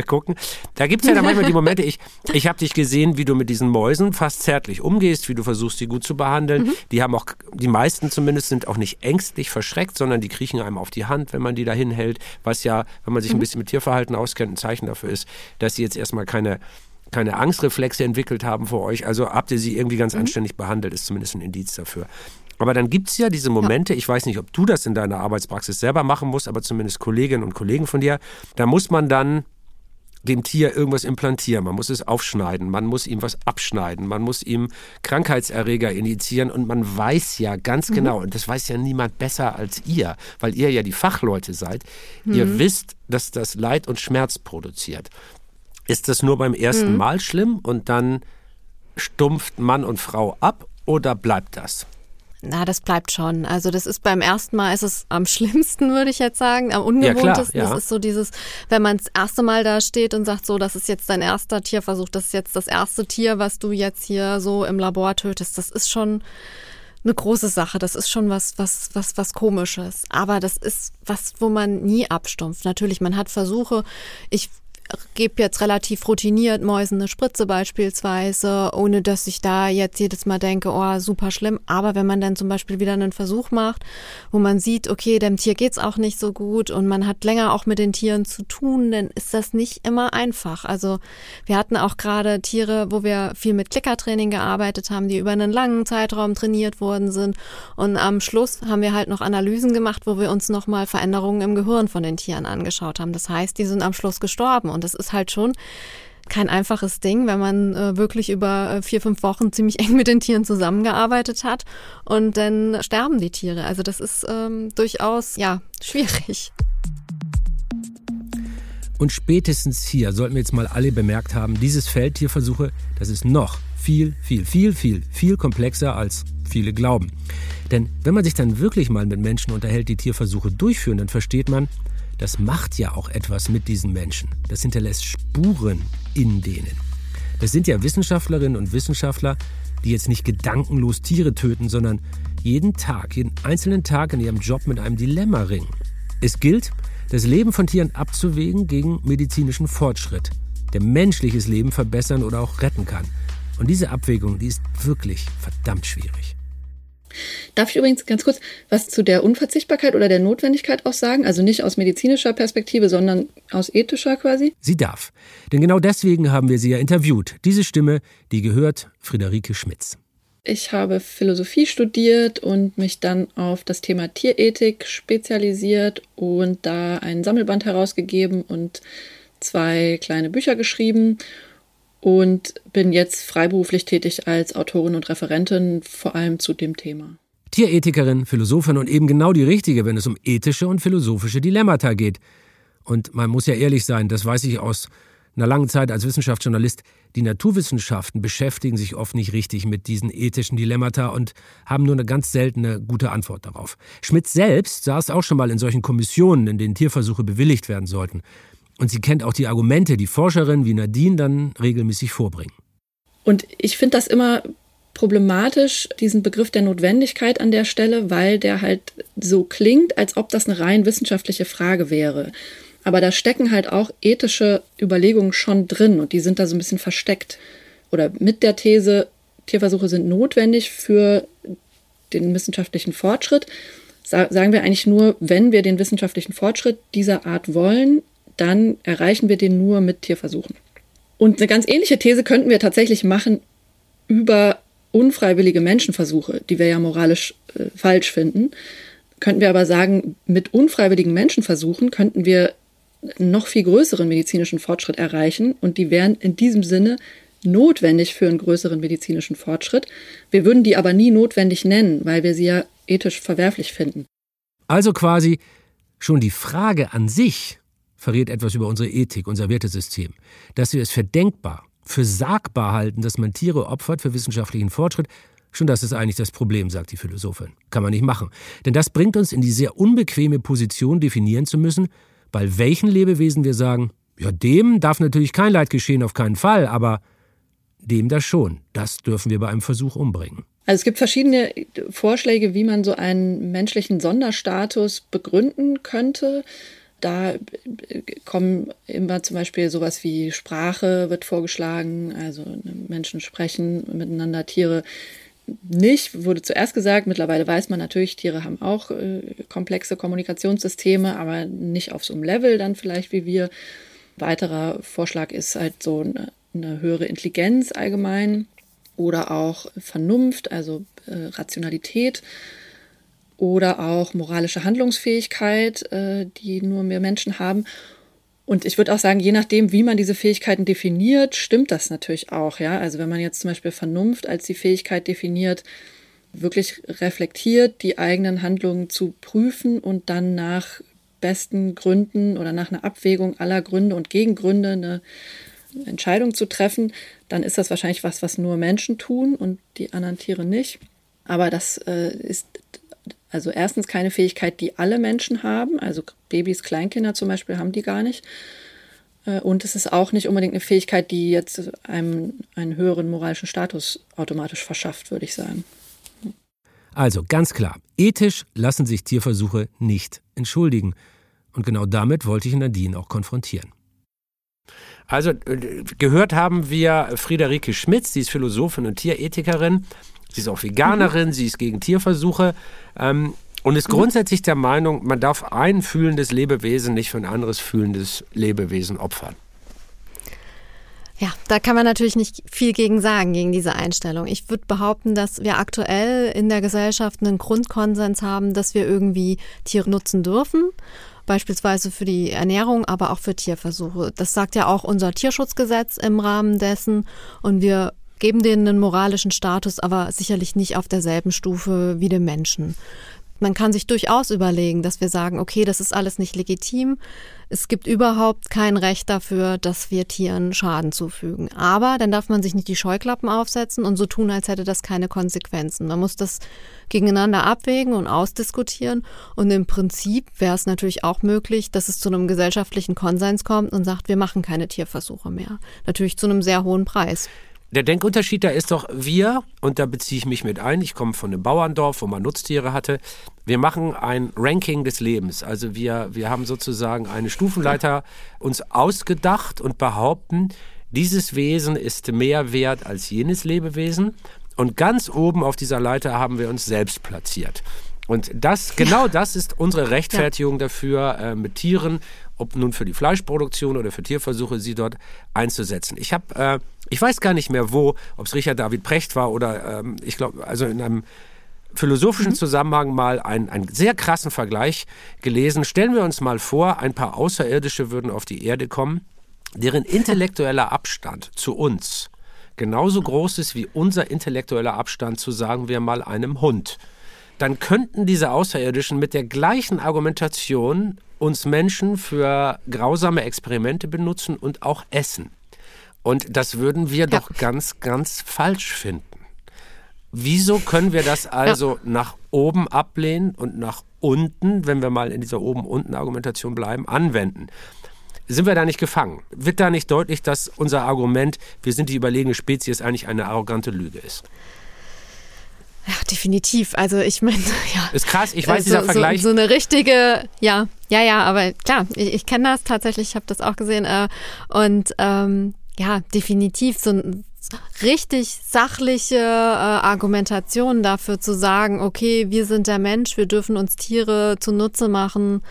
gucken. Da gibt es ja dann manchmal die Momente, ich, ich habe dich gesehen, wie du mit diesen Mäusen fast zärtlich umgehst, wie du versuchst, sie gut zu behandeln. Mhm. Die haben auch, die meisten zumindest sind auch nicht ängstlich verschreckt, sondern die kriechen einem auf die Hand, wenn man die dahin hält, was ja, wenn man sich ein mhm. bisschen mit Tierverhalten auskennt, ein Zeichen dafür ist, dass sie jetzt erstmal keine keine Angstreflexe entwickelt haben vor euch. Also habt ihr sie irgendwie ganz mhm. anständig behandelt, ist zumindest ein Indiz dafür. Aber dann gibt es ja diese Momente, ich weiß nicht, ob du das in deiner Arbeitspraxis selber machen musst, aber zumindest Kolleginnen und Kollegen von dir, da muss man dann dem Tier irgendwas implantieren, man muss es aufschneiden, man muss ihm was abschneiden, man muss ihm Krankheitserreger initiieren und man weiß ja ganz mhm. genau, und das weiß ja niemand besser als ihr, weil ihr ja die Fachleute seid, mhm. ihr wisst, dass das Leid und Schmerz produziert. Ist das nur beim ersten mhm. Mal schlimm und dann stumpft Mann und Frau ab oder bleibt das? Na, das bleibt schon. Also das ist beim ersten Mal ist es am schlimmsten, würde ich jetzt sagen, am ungewohntesten. Ja, klar, ja. Das ist so dieses, wenn man das erste Mal da steht und sagt, so, das ist jetzt dein erster Tierversuch, das ist jetzt das erste Tier, was du jetzt hier so im Labor tötest. Das ist schon eine große Sache. Das ist schon was, was, was, was komisches. Aber das ist was, wo man nie abstumpft. Natürlich, man hat Versuche. Ich gebe jetzt relativ routiniert Mäusen eine Spritze beispielsweise, ohne dass ich da jetzt jedes Mal denke, oh, super schlimm. Aber wenn man dann zum Beispiel wieder einen Versuch macht, wo man sieht, okay, dem Tier geht's auch nicht so gut und man hat länger auch mit den Tieren zu tun, dann ist das nicht immer einfach. Also wir hatten auch gerade Tiere, wo wir viel mit Klickertraining gearbeitet haben, die über einen langen Zeitraum trainiert worden sind. Und am Schluss haben wir halt noch Analysen gemacht, wo wir uns nochmal Veränderungen im Gehirn von den Tieren angeschaut haben. Das heißt, die sind am Schluss gestorben und das ist halt schon kein einfaches Ding, wenn man äh, wirklich über äh, vier, fünf Wochen ziemlich eng mit den Tieren zusammengearbeitet hat und dann sterben die Tiere. Also das ist ähm, durchaus, ja, schwierig. Und spätestens hier sollten wir jetzt mal alle bemerkt haben, dieses Feld Tierversuche, das ist noch viel, viel, viel, viel, viel komplexer als viele glauben. Denn wenn man sich dann wirklich mal mit Menschen unterhält, die Tierversuche durchführen, dann versteht man, das macht ja auch etwas mit diesen Menschen. Das hinterlässt Spuren in denen. Das sind ja Wissenschaftlerinnen und Wissenschaftler, die jetzt nicht gedankenlos Tiere töten, sondern jeden Tag, jeden einzelnen Tag in ihrem Job mit einem Dilemma ringen. Es gilt, das Leben von Tieren abzuwägen gegen medizinischen Fortschritt, der menschliches Leben verbessern oder auch retten kann. Und diese Abwägung, die ist wirklich verdammt schwierig. Darf ich übrigens ganz kurz was zu der Unverzichtbarkeit oder der Notwendigkeit auch sagen? Also nicht aus medizinischer Perspektive, sondern aus ethischer quasi? Sie darf. Denn genau deswegen haben wir sie ja interviewt. Diese Stimme, die gehört Friederike Schmitz. Ich habe Philosophie studiert und mich dann auf das Thema Tierethik spezialisiert und da einen Sammelband herausgegeben und zwei kleine Bücher geschrieben und bin jetzt freiberuflich tätig als Autorin und Referentin, vor allem zu dem Thema. Tierethikerin, Philosophin und eben genau die richtige, wenn es um ethische und philosophische Dilemmata geht. Und man muss ja ehrlich sein, das weiß ich aus einer langen Zeit als Wissenschaftsjournalist, die Naturwissenschaften beschäftigen sich oft nicht richtig mit diesen ethischen Dilemmata und haben nur eine ganz seltene gute Antwort darauf. Schmidt selbst saß auch schon mal in solchen Kommissionen, in denen Tierversuche bewilligt werden sollten. Und sie kennt auch die Argumente, die Forscherinnen wie Nadine dann regelmäßig vorbringen. Und ich finde das immer problematisch, diesen Begriff der Notwendigkeit an der Stelle, weil der halt so klingt, als ob das eine rein wissenschaftliche Frage wäre. Aber da stecken halt auch ethische Überlegungen schon drin und die sind da so ein bisschen versteckt. Oder mit der These, Tierversuche sind notwendig für den wissenschaftlichen Fortschritt, sagen wir eigentlich nur, wenn wir den wissenschaftlichen Fortschritt dieser Art wollen, dann erreichen wir den nur mit Tierversuchen. Und eine ganz ähnliche These könnten wir tatsächlich machen über unfreiwillige Menschenversuche, die wir ja moralisch äh, falsch finden. Könnten wir aber sagen, mit unfreiwilligen Menschenversuchen könnten wir noch viel größeren medizinischen Fortschritt erreichen und die wären in diesem Sinne notwendig für einen größeren medizinischen Fortschritt. Wir würden die aber nie notwendig nennen, weil wir sie ja ethisch verwerflich finden. Also quasi schon die Frage an sich verrät etwas über unsere Ethik, unser Wertesystem. Dass wir es für denkbar, für sagbar halten, dass man Tiere opfert für wissenschaftlichen Fortschritt, schon das ist eigentlich das Problem, sagt die Philosophin. Kann man nicht machen. Denn das bringt uns in die sehr unbequeme Position, definieren zu müssen, bei welchen Lebewesen wir sagen, ja, dem darf natürlich kein Leid geschehen, auf keinen Fall, aber dem das schon. Das dürfen wir bei einem Versuch umbringen. Also es gibt verschiedene Vorschläge, wie man so einen menschlichen Sonderstatus begründen könnte. Da kommen immer zum Beispiel sowas wie Sprache wird vorgeschlagen, also Menschen sprechen miteinander, Tiere nicht, wurde zuerst gesagt. Mittlerweile weiß man natürlich, Tiere haben auch äh, komplexe Kommunikationssysteme, aber nicht auf so einem Level dann vielleicht wie wir. Weiterer Vorschlag ist halt so eine, eine höhere Intelligenz allgemein oder auch Vernunft, also äh, Rationalität oder auch moralische Handlungsfähigkeit, äh, die nur mehr Menschen haben. Und ich würde auch sagen, je nachdem, wie man diese Fähigkeiten definiert, stimmt das natürlich auch. Ja, also wenn man jetzt zum Beispiel Vernunft als die Fähigkeit definiert, wirklich reflektiert, die eigenen Handlungen zu prüfen und dann nach besten Gründen oder nach einer Abwägung aller Gründe und Gegengründe eine Entscheidung zu treffen, dann ist das wahrscheinlich was, was nur Menschen tun und die anderen Tiere nicht. Aber das äh, ist also erstens keine Fähigkeit, die alle Menschen haben. Also Babys, Kleinkinder zum Beispiel haben die gar nicht. Äh, und es ist auch nicht unbedingt eine Fähigkeit, die jetzt einem einen höheren moralischen Status automatisch verschafft, würde ich sagen. Also ganz klar, ethisch lassen sich Tierversuche nicht entschuldigen. Und genau damit wollte ich Nadine auch konfrontieren. Also äh, gehört haben wir Friederike Schmitz, sie ist Philosophin und Tierethikerin. Sie ist auch Veganerin, mhm. sie ist gegen Tierversuche ähm, und ist mhm. grundsätzlich der Meinung, man darf ein fühlendes Lebewesen nicht für ein anderes fühlendes Lebewesen opfern. Ja, da kann man natürlich nicht viel gegen sagen, gegen diese Einstellung. Ich würde behaupten, dass wir aktuell in der Gesellschaft einen Grundkonsens haben, dass wir irgendwie Tiere nutzen dürfen beispielsweise für die Ernährung, aber auch für Tierversuche. Das sagt ja auch unser Tierschutzgesetz im Rahmen dessen. Und wir geben denen einen moralischen Status, aber sicherlich nicht auf derselben Stufe wie dem Menschen. Man kann sich durchaus überlegen, dass wir sagen, okay, das ist alles nicht legitim. Es gibt überhaupt kein Recht dafür, dass wir Tieren Schaden zufügen. Aber dann darf man sich nicht die Scheuklappen aufsetzen und so tun, als hätte das keine Konsequenzen. Man muss das gegeneinander abwägen und ausdiskutieren. Und im Prinzip wäre es natürlich auch möglich, dass es zu einem gesellschaftlichen Konsens kommt und sagt, wir machen keine Tierversuche mehr. Natürlich zu einem sehr hohen Preis. Der Denkunterschied da ist doch, wir, und da beziehe ich mich mit ein, ich komme von einem Bauerndorf, wo man Nutztiere hatte, wir machen ein Ranking des Lebens. Also wir, wir haben sozusagen eine Stufenleiter uns ausgedacht und behaupten, dieses Wesen ist mehr wert als jenes Lebewesen. Und ganz oben auf dieser Leiter haben wir uns selbst platziert. Und das, genau das ist unsere Rechtfertigung dafür, äh, mit Tieren, ob nun für die Fleischproduktion oder für Tierversuche, sie dort einzusetzen. Ich habe äh, ich weiß gar nicht mehr wo, ob es Richard David Precht war oder ähm, ich glaube, also in einem philosophischen mhm. Zusammenhang mal einen, einen sehr krassen Vergleich gelesen. Stellen wir uns mal vor, ein paar Außerirdische würden auf die Erde kommen, deren intellektueller Abstand zu uns genauso groß ist wie unser intellektueller Abstand zu, sagen wir mal, einem Hund. Dann könnten diese Außerirdischen mit der gleichen Argumentation uns Menschen für grausame Experimente benutzen und auch essen. Und das würden wir ja. doch ganz, ganz falsch finden. Wieso können wir das also ja. nach oben ablehnen und nach unten, wenn wir mal in dieser oben-unten-Argumentation bleiben, anwenden? Sind wir da nicht gefangen? Wird da nicht deutlich, dass unser Argument, wir sind die überlegene Spezies, eigentlich eine arrogante Lüge ist? Ja, definitiv. Also ich meine, ja. Ist krass, ich weiß, so, dieser Vergleich. So, so, eine richtige, ja, ja, ja, aber klar, ich, ich kenne das tatsächlich, ich habe das auch gesehen. Äh, und ähm, ja, definitiv so richtig sachliche äh, Argumentation dafür zu sagen, okay, wir sind der Mensch, wir dürfen uns Tiere zunutze machen,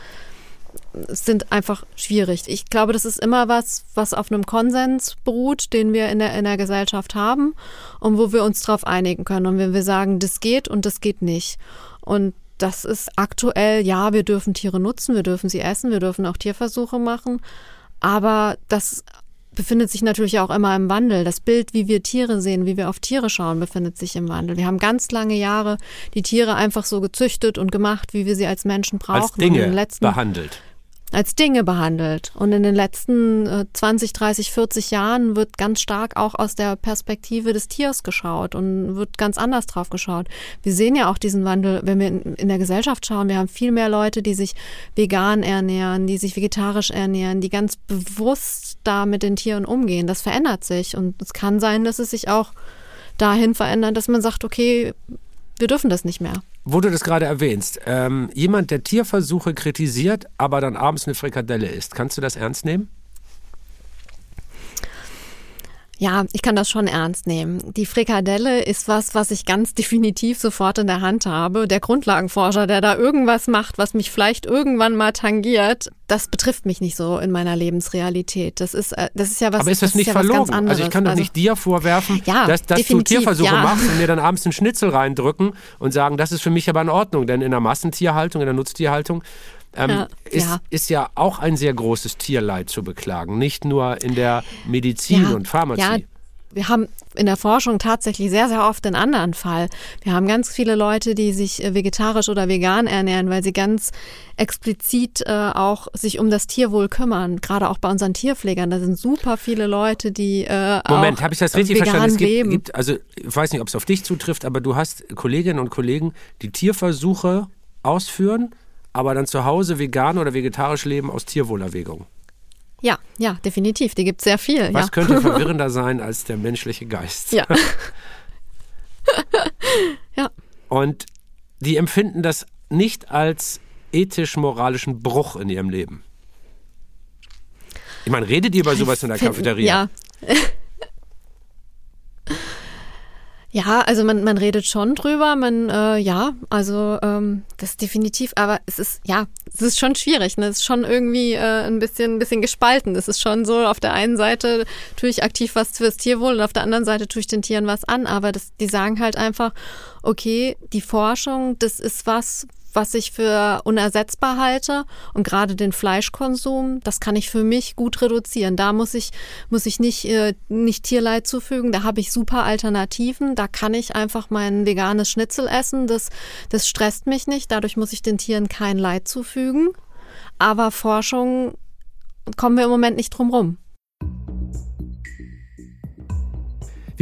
sind einfach schwierig. Ich glaube, das ist immer was, was auf einem Konsens beruht, den wir in der, in der Gesellschaft haben und wo wir uns darauf einigen können. Und wenn wir sagen, das geht und das geht nicht. Und das ist aktuell, ja, wir dürfen Tiere nutzen, wir dürfen sie essen, wir dürfen auch Tierversuche machen. Aber das befindet sich natürlich auch immer im Wandel. Das Bild, wie wir Tiere sehen, wie wir auf Tiere schauen, befindet sich im Wandel. Wir haben ganz lange Jahre die Tiere einfach so gezüchtet und gemacht, wie wir sie als Menschen brauchen. Als Dinge behandelt als Dinge behandelt. Und in den letzten 20, 30, 40 Jahren wird ganz stark auch aus der Perspektive des Tiers geschaut und wird ganz anders drauf geschaut. Wir sehen ja auch diesen Wandel, wenn wir in der Gesellschaft schauen. Wir haben viel mehr Leute, die sich vegan ernähren, die sich vegetarisch ernähren, die ganz bewusst da mit den Tieren umgehen. Das verändert sich. Und es kann sein, dass es sich auch dahin verändert, dass man sagt, okay, wir dürfen das nicht mehr. Wo du das gerade erwähnst, ähm, jemand, der Tierversuche kritisiert, aber dann abends eine Frikadelle isst, kannst du das ernst nehmen? Ja, ich kann das schon ernst nehmen. Die Frikadelle ist was, was ich ganz definitiv sofort in der Hand habe. Der Grundlagenforscher, der da irgendwas macht, was mich vielleicht irgendwann mal tangiert, das betrifft mich nicht so in meiner Lebensrealität. Das ist, äh, das ist ja was. Aber ist das, das nicht ja verlogen? Also ich kann doch also, nicht dir vorwerfen, ja, dass, dass du Tierversuche ja. machst und mir dann abends einen Schnitzel reindrücken und sagen, das ist für mich aber in Ordnung. Denn in der Massentierhaltung, in der Nutztierhaltung ähm, ja, ist, ja. ist ja auch ein sehr großes Tierleid zu beklagen, nicht nur in der Medizin ja, und Pharmazie. Ja, wir haben in der Forschung tatsächlich sehr, sehr oft den anderen Fall. Wir haben ganz viele Leute, die sich äh, vegetarisch oder vegan ernähren, weil sie ganz explizit äh, auch sich um das Tierwohl kümmern. Gerade auch bei unseren Tierpflegern. Da sind super viele Leute, die äh, Moment, habe ich das richtig verstanden? Es gibt, gibt, also ich weiß nicht, ob es auf dich zutrifft, aber du hast Kolleginnen und Kollegen, die Tierversuche ausführen aber dann zu Hause vegan oder vegetarisch leben aus Tierwohlerwägung. Ja, ja, definitiv. Die gibt es sehr viel. Was ja. könnte verwirrender sein als der menschliche Geist? Ja. ja. Und die empfinden das nicht als ethisch-moralischen Bruch in ihrem Leben. Ich meine, redet ihr über sowas in der Cafeteria? Ja. Ja, also man, man redet schon drüber, man, äh, ja, also ähm, das definitiv, aber es ist, ja, es ist schon schwierig, ne? Es ist schon irgendwie äh, ein bisschen, ein bisschen gespalten. Es ist schon so, auf der einen Seite tue ich aktiv was fürs Tierwohl und auf der anderen Seite tue ich den Tieren was an, aber das, die sagen halt einfach, okay, die Forschung, das ist was, was ich für unersetzbar halte. Und gerade den Fleischkonsum, das kann ich für mich gut reduzieren. Da muss ich, muss ich nicht, äh, nicht Tierleid zufügen. Da habe ich super Alternativen. Da kann ich einfach mein veganes Schnitzel essen. Das, das stresst mich nicht. Dadurch muss ich den Tieren kein Leid zufügen. Aber Forschung kommen wir im Moment nicht drum rum.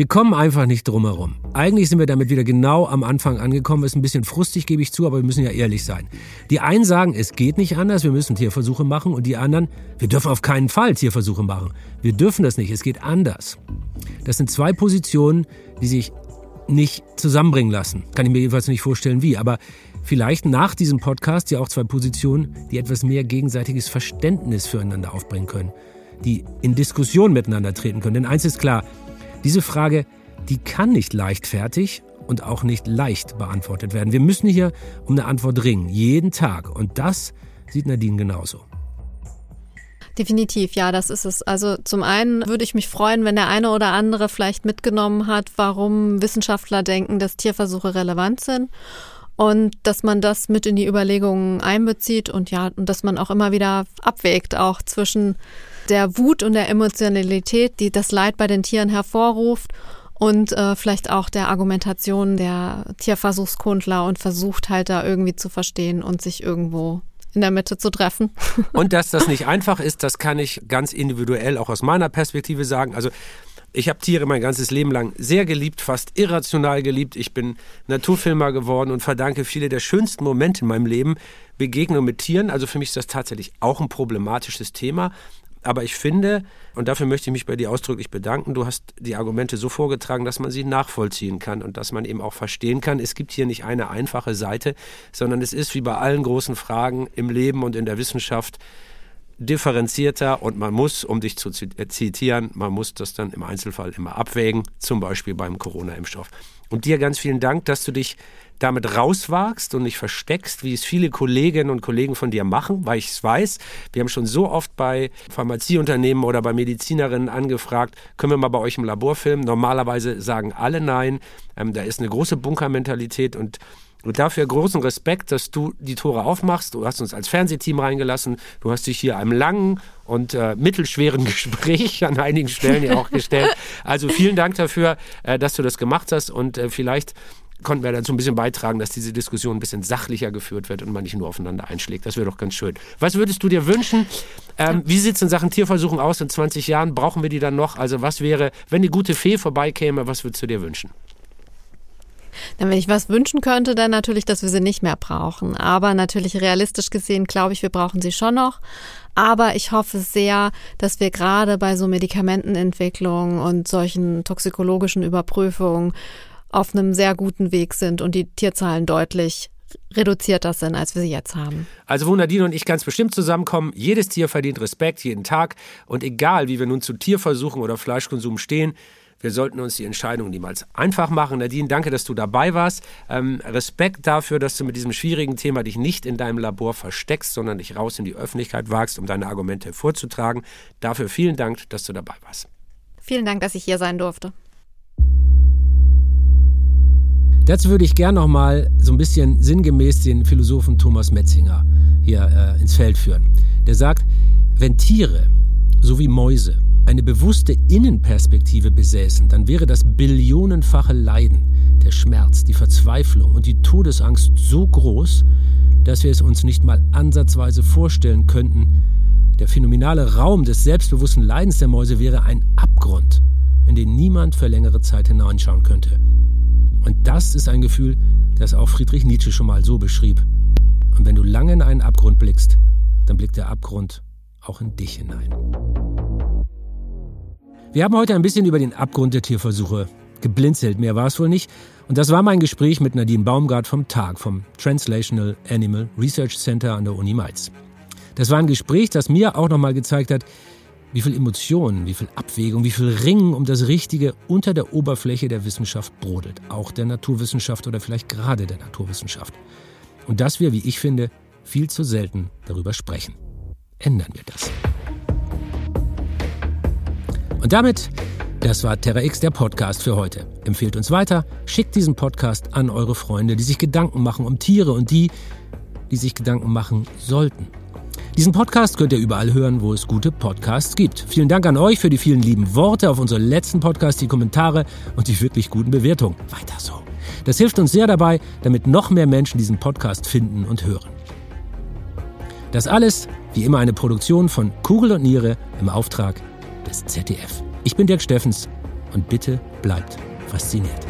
Wir kommen einfach nicht drum herum. Eigentlich sind wir damit wieder genau am Anfang angekommen. Ist ein bisschen frustig, gebe ich zu, aber wir müssen ja ehrlich sein. Die einen sagen, es geht nicht anders, wir müssen Tierversuche machen. Und die anderen, wir dürfen auf keinen Fall Tierversuche machen. Wir dürfen das nicht, es geht anders. Das sind zwei Positionen, die sich nicht zusammenbringen lassen. Kann ich mir jedenfalls nicht vorstellen, wie. Aber vielleicht nach diesem Podcast ja auch zwei Positionen, die etwas mehr gegenseitiges Verständnis füreinander aufbringen können. Die in Diskussion miteinander treten können. Denn eins ist klar, diese Frage, die kann nicht leichtfertig und auch nicht leicht beantwortet werden. Wir müssen hier um eine Antwort ringen, jeden Tag. Und das sieht Nadine genauso. Definitiv, ja, das ist es. Also zum einen würde ich mich freuen, wenn der eine oder andere vielleicht mitgenommen hat, warum Wissenschaftler denken, dass Tierversuche relevant sind und dass man das mit in die Überlegungen einbezieht und ja, und dass man auch immer wieder abwägt, auch zwischen der Wut und der Emotionalität, die das Leid bei den Tieren hervorruft und äh, vielleicht auch der Argumentation der Tierversuchskundler und versucht halt da irgendwie zu verstehen und sich irgendwo in der Mitte zu treffen. Und dass das nicht einfach ist, das kann ich ganz individuell auch aus meiner Perspektive sagen. Also ich habe Tiere mein ganzes Leben lang sehr geliebt, fast irrational geliebt. Ich bin Naturfilmer geworden und verdanke viele der schönsten Momente in meinem Leben Begegnung mit Tieren. Also für mich ist das tatsächlich auch ein problematisches Thema. Aber ich finde, und dafür möchte ich mich bei dir ausdrücklich bedanken, du hast die Argumente so vorgetragen, dass man sie nachvollziehen kann und dass man eben auch verstehen kann. Es gibt hier nicht eine einfache Seite, sondern es ist wie bei allen großen Fragen im Leben und in der Wissenschaft differenzierter und man muss, um dich zu zitieren, man muss das dann im Einzelfall immer abwägen, zum Beispiel beim Corona-Impfstoff. Und dir ganz vielen Dank, dass du dich damit rauswagst und nicht versteckst, wie es viele Kolleginnen und Kollegen von dir machen, weil ich es weiß. Wir haben schon so oft bei Pharmazieunternehmen oder bei Medizinerinnen angefragt, können wir mal bei euch im Labor filmen? Normalerweise sagen alle nein. Ähm, da ist eine große Bunkermentalität und dafür großen Respekt, dass du die Tore aufmachst. Du hast uns als Fernsehteam reingelassen. Du hast dich hier einem langen und äh, mittelschweren Gespräch an einigen Stellen ja auch gestellt. Also vielen Dank dafür, äh, dass du das gemacht hast. Und äh, vielleicht konnten wir dazu ein bisschen beitragen, dass diese Diskussion ein bisschen sachlicher geführt wird und man nicht nur aufeinander einschlägt. Das wäre doch ganz schön. Was würdest du dir wünschen? Ähm, wie sieht es in Sachen Tierversuchen aus in 20 Jahren? Brauchen wir die dann noch? Also was wäre, wenn die gute Fee vorbeikäme, was würdest du dir wünschen? Dann, wenn ich was wünschen könnte, dann natürlich, dass wir sie nicht mehr brauchen. Aber natürlich realistisch gesehen glaube ich, wir brauchen sie schon noch. Aber ich hoffe sehr, dass wir gerade bei so Medikamentenentwicklung und solchen toxikologischen Überprüfungen auf einem sehr guten Weg sind und die Tierzahlen deutlich reduzierter sind, als wir sie jetzt haben. Also wo Nadine und ich ganz bestimmt zusammenkommen, jedes Tier verdient Respekt jeden Tag und egal wie wir nun zu Tierversuchen oder Fleischkonsum stehen, wir sollten uns die Entscheidung niemals einfach machen. Nadine, danke, dass du dabei warst. Ähm, Respekt dafür, dass du mit diesem schwierigen Thema dich nicht in deinem Labor versteckst, sondern dich raus in die Öffentlichkeit wagst, um deine Argumente vorzutragen. Dafür vielen Dank, dass du dabei warst. Vielen Dank, dass ich hier sein durfte. Dazu würde ich gern noch mal so ein bisschen sinngemäß den Philosophen Thomas Metzinger hier äh, ins Feld führen. Der sagt, wenn Tiere sowie Mäuse eine bewusste Innenperspektive besäßen, dann wäre das billionenfache Leiden, der Schmerz, die Verzweiflung und die Todesangst so groß, dass wir es uns nicht mal ansatzweise vorstellen könnten. Der phänomenale Raum des selbstbewussten Leidens der Mäuse wäre ein Abgrund, in den niemand für längere Zeit hineinschauen könnte. Und das ist ein Gefühl, das auch Friedrich Nietzsche schon mal so beschrieb. Und wenn du lange in einen Abgrund blickst, dann blickt der Abgrund auch in dich hinein. Wir haben heute ein bisschen über den Abgrund der Tierversuche geblinzelt, mehr war es wohl nicht. Und das war mein Gespräch mit Nadine Baumgart vom TAG, vom Translational Animal Research Center an der Uni Mainz. Das war ein Gespräch, das mir auch nochmal gezeigt hat, wie viel Emotionen, wie viel Abwägung, wie viel Ringen um das Richtige unter der Oberfläche der Wissenschaft brodelt. Auch der Naturwissenschaft oder vielleicht gerade der Naturwissenschaft. Und dass wir, wie ich finde, viel zu selten darüber sprechen. Ändern wir das. Und damit, das war Terra X, der Podcast für heute. Empfehlt uns weiter, schickt diesen Podcast an eure Freunde, die sich Gedanken machen um Tiere und die, die sich Gedanken machen sollten. Diesen Podcast könnt ihr überall hören, wo es gute Podcasts gibt. Vielen Dank an euch für die vielen lieben Worte auf unseren letzten Podcast, die Kommentare und die wirklich guten Bewertungen. Weiter so. Das hilft uns sehr dabei, damit noch mehr Menschen diesen Podcast finden und hören. Das alles, wie immer, eine Produktion von Kugel und Niere im Auftrag des ZDF. Ich bin Dirk Steffens und bitte bleibt fasziniert.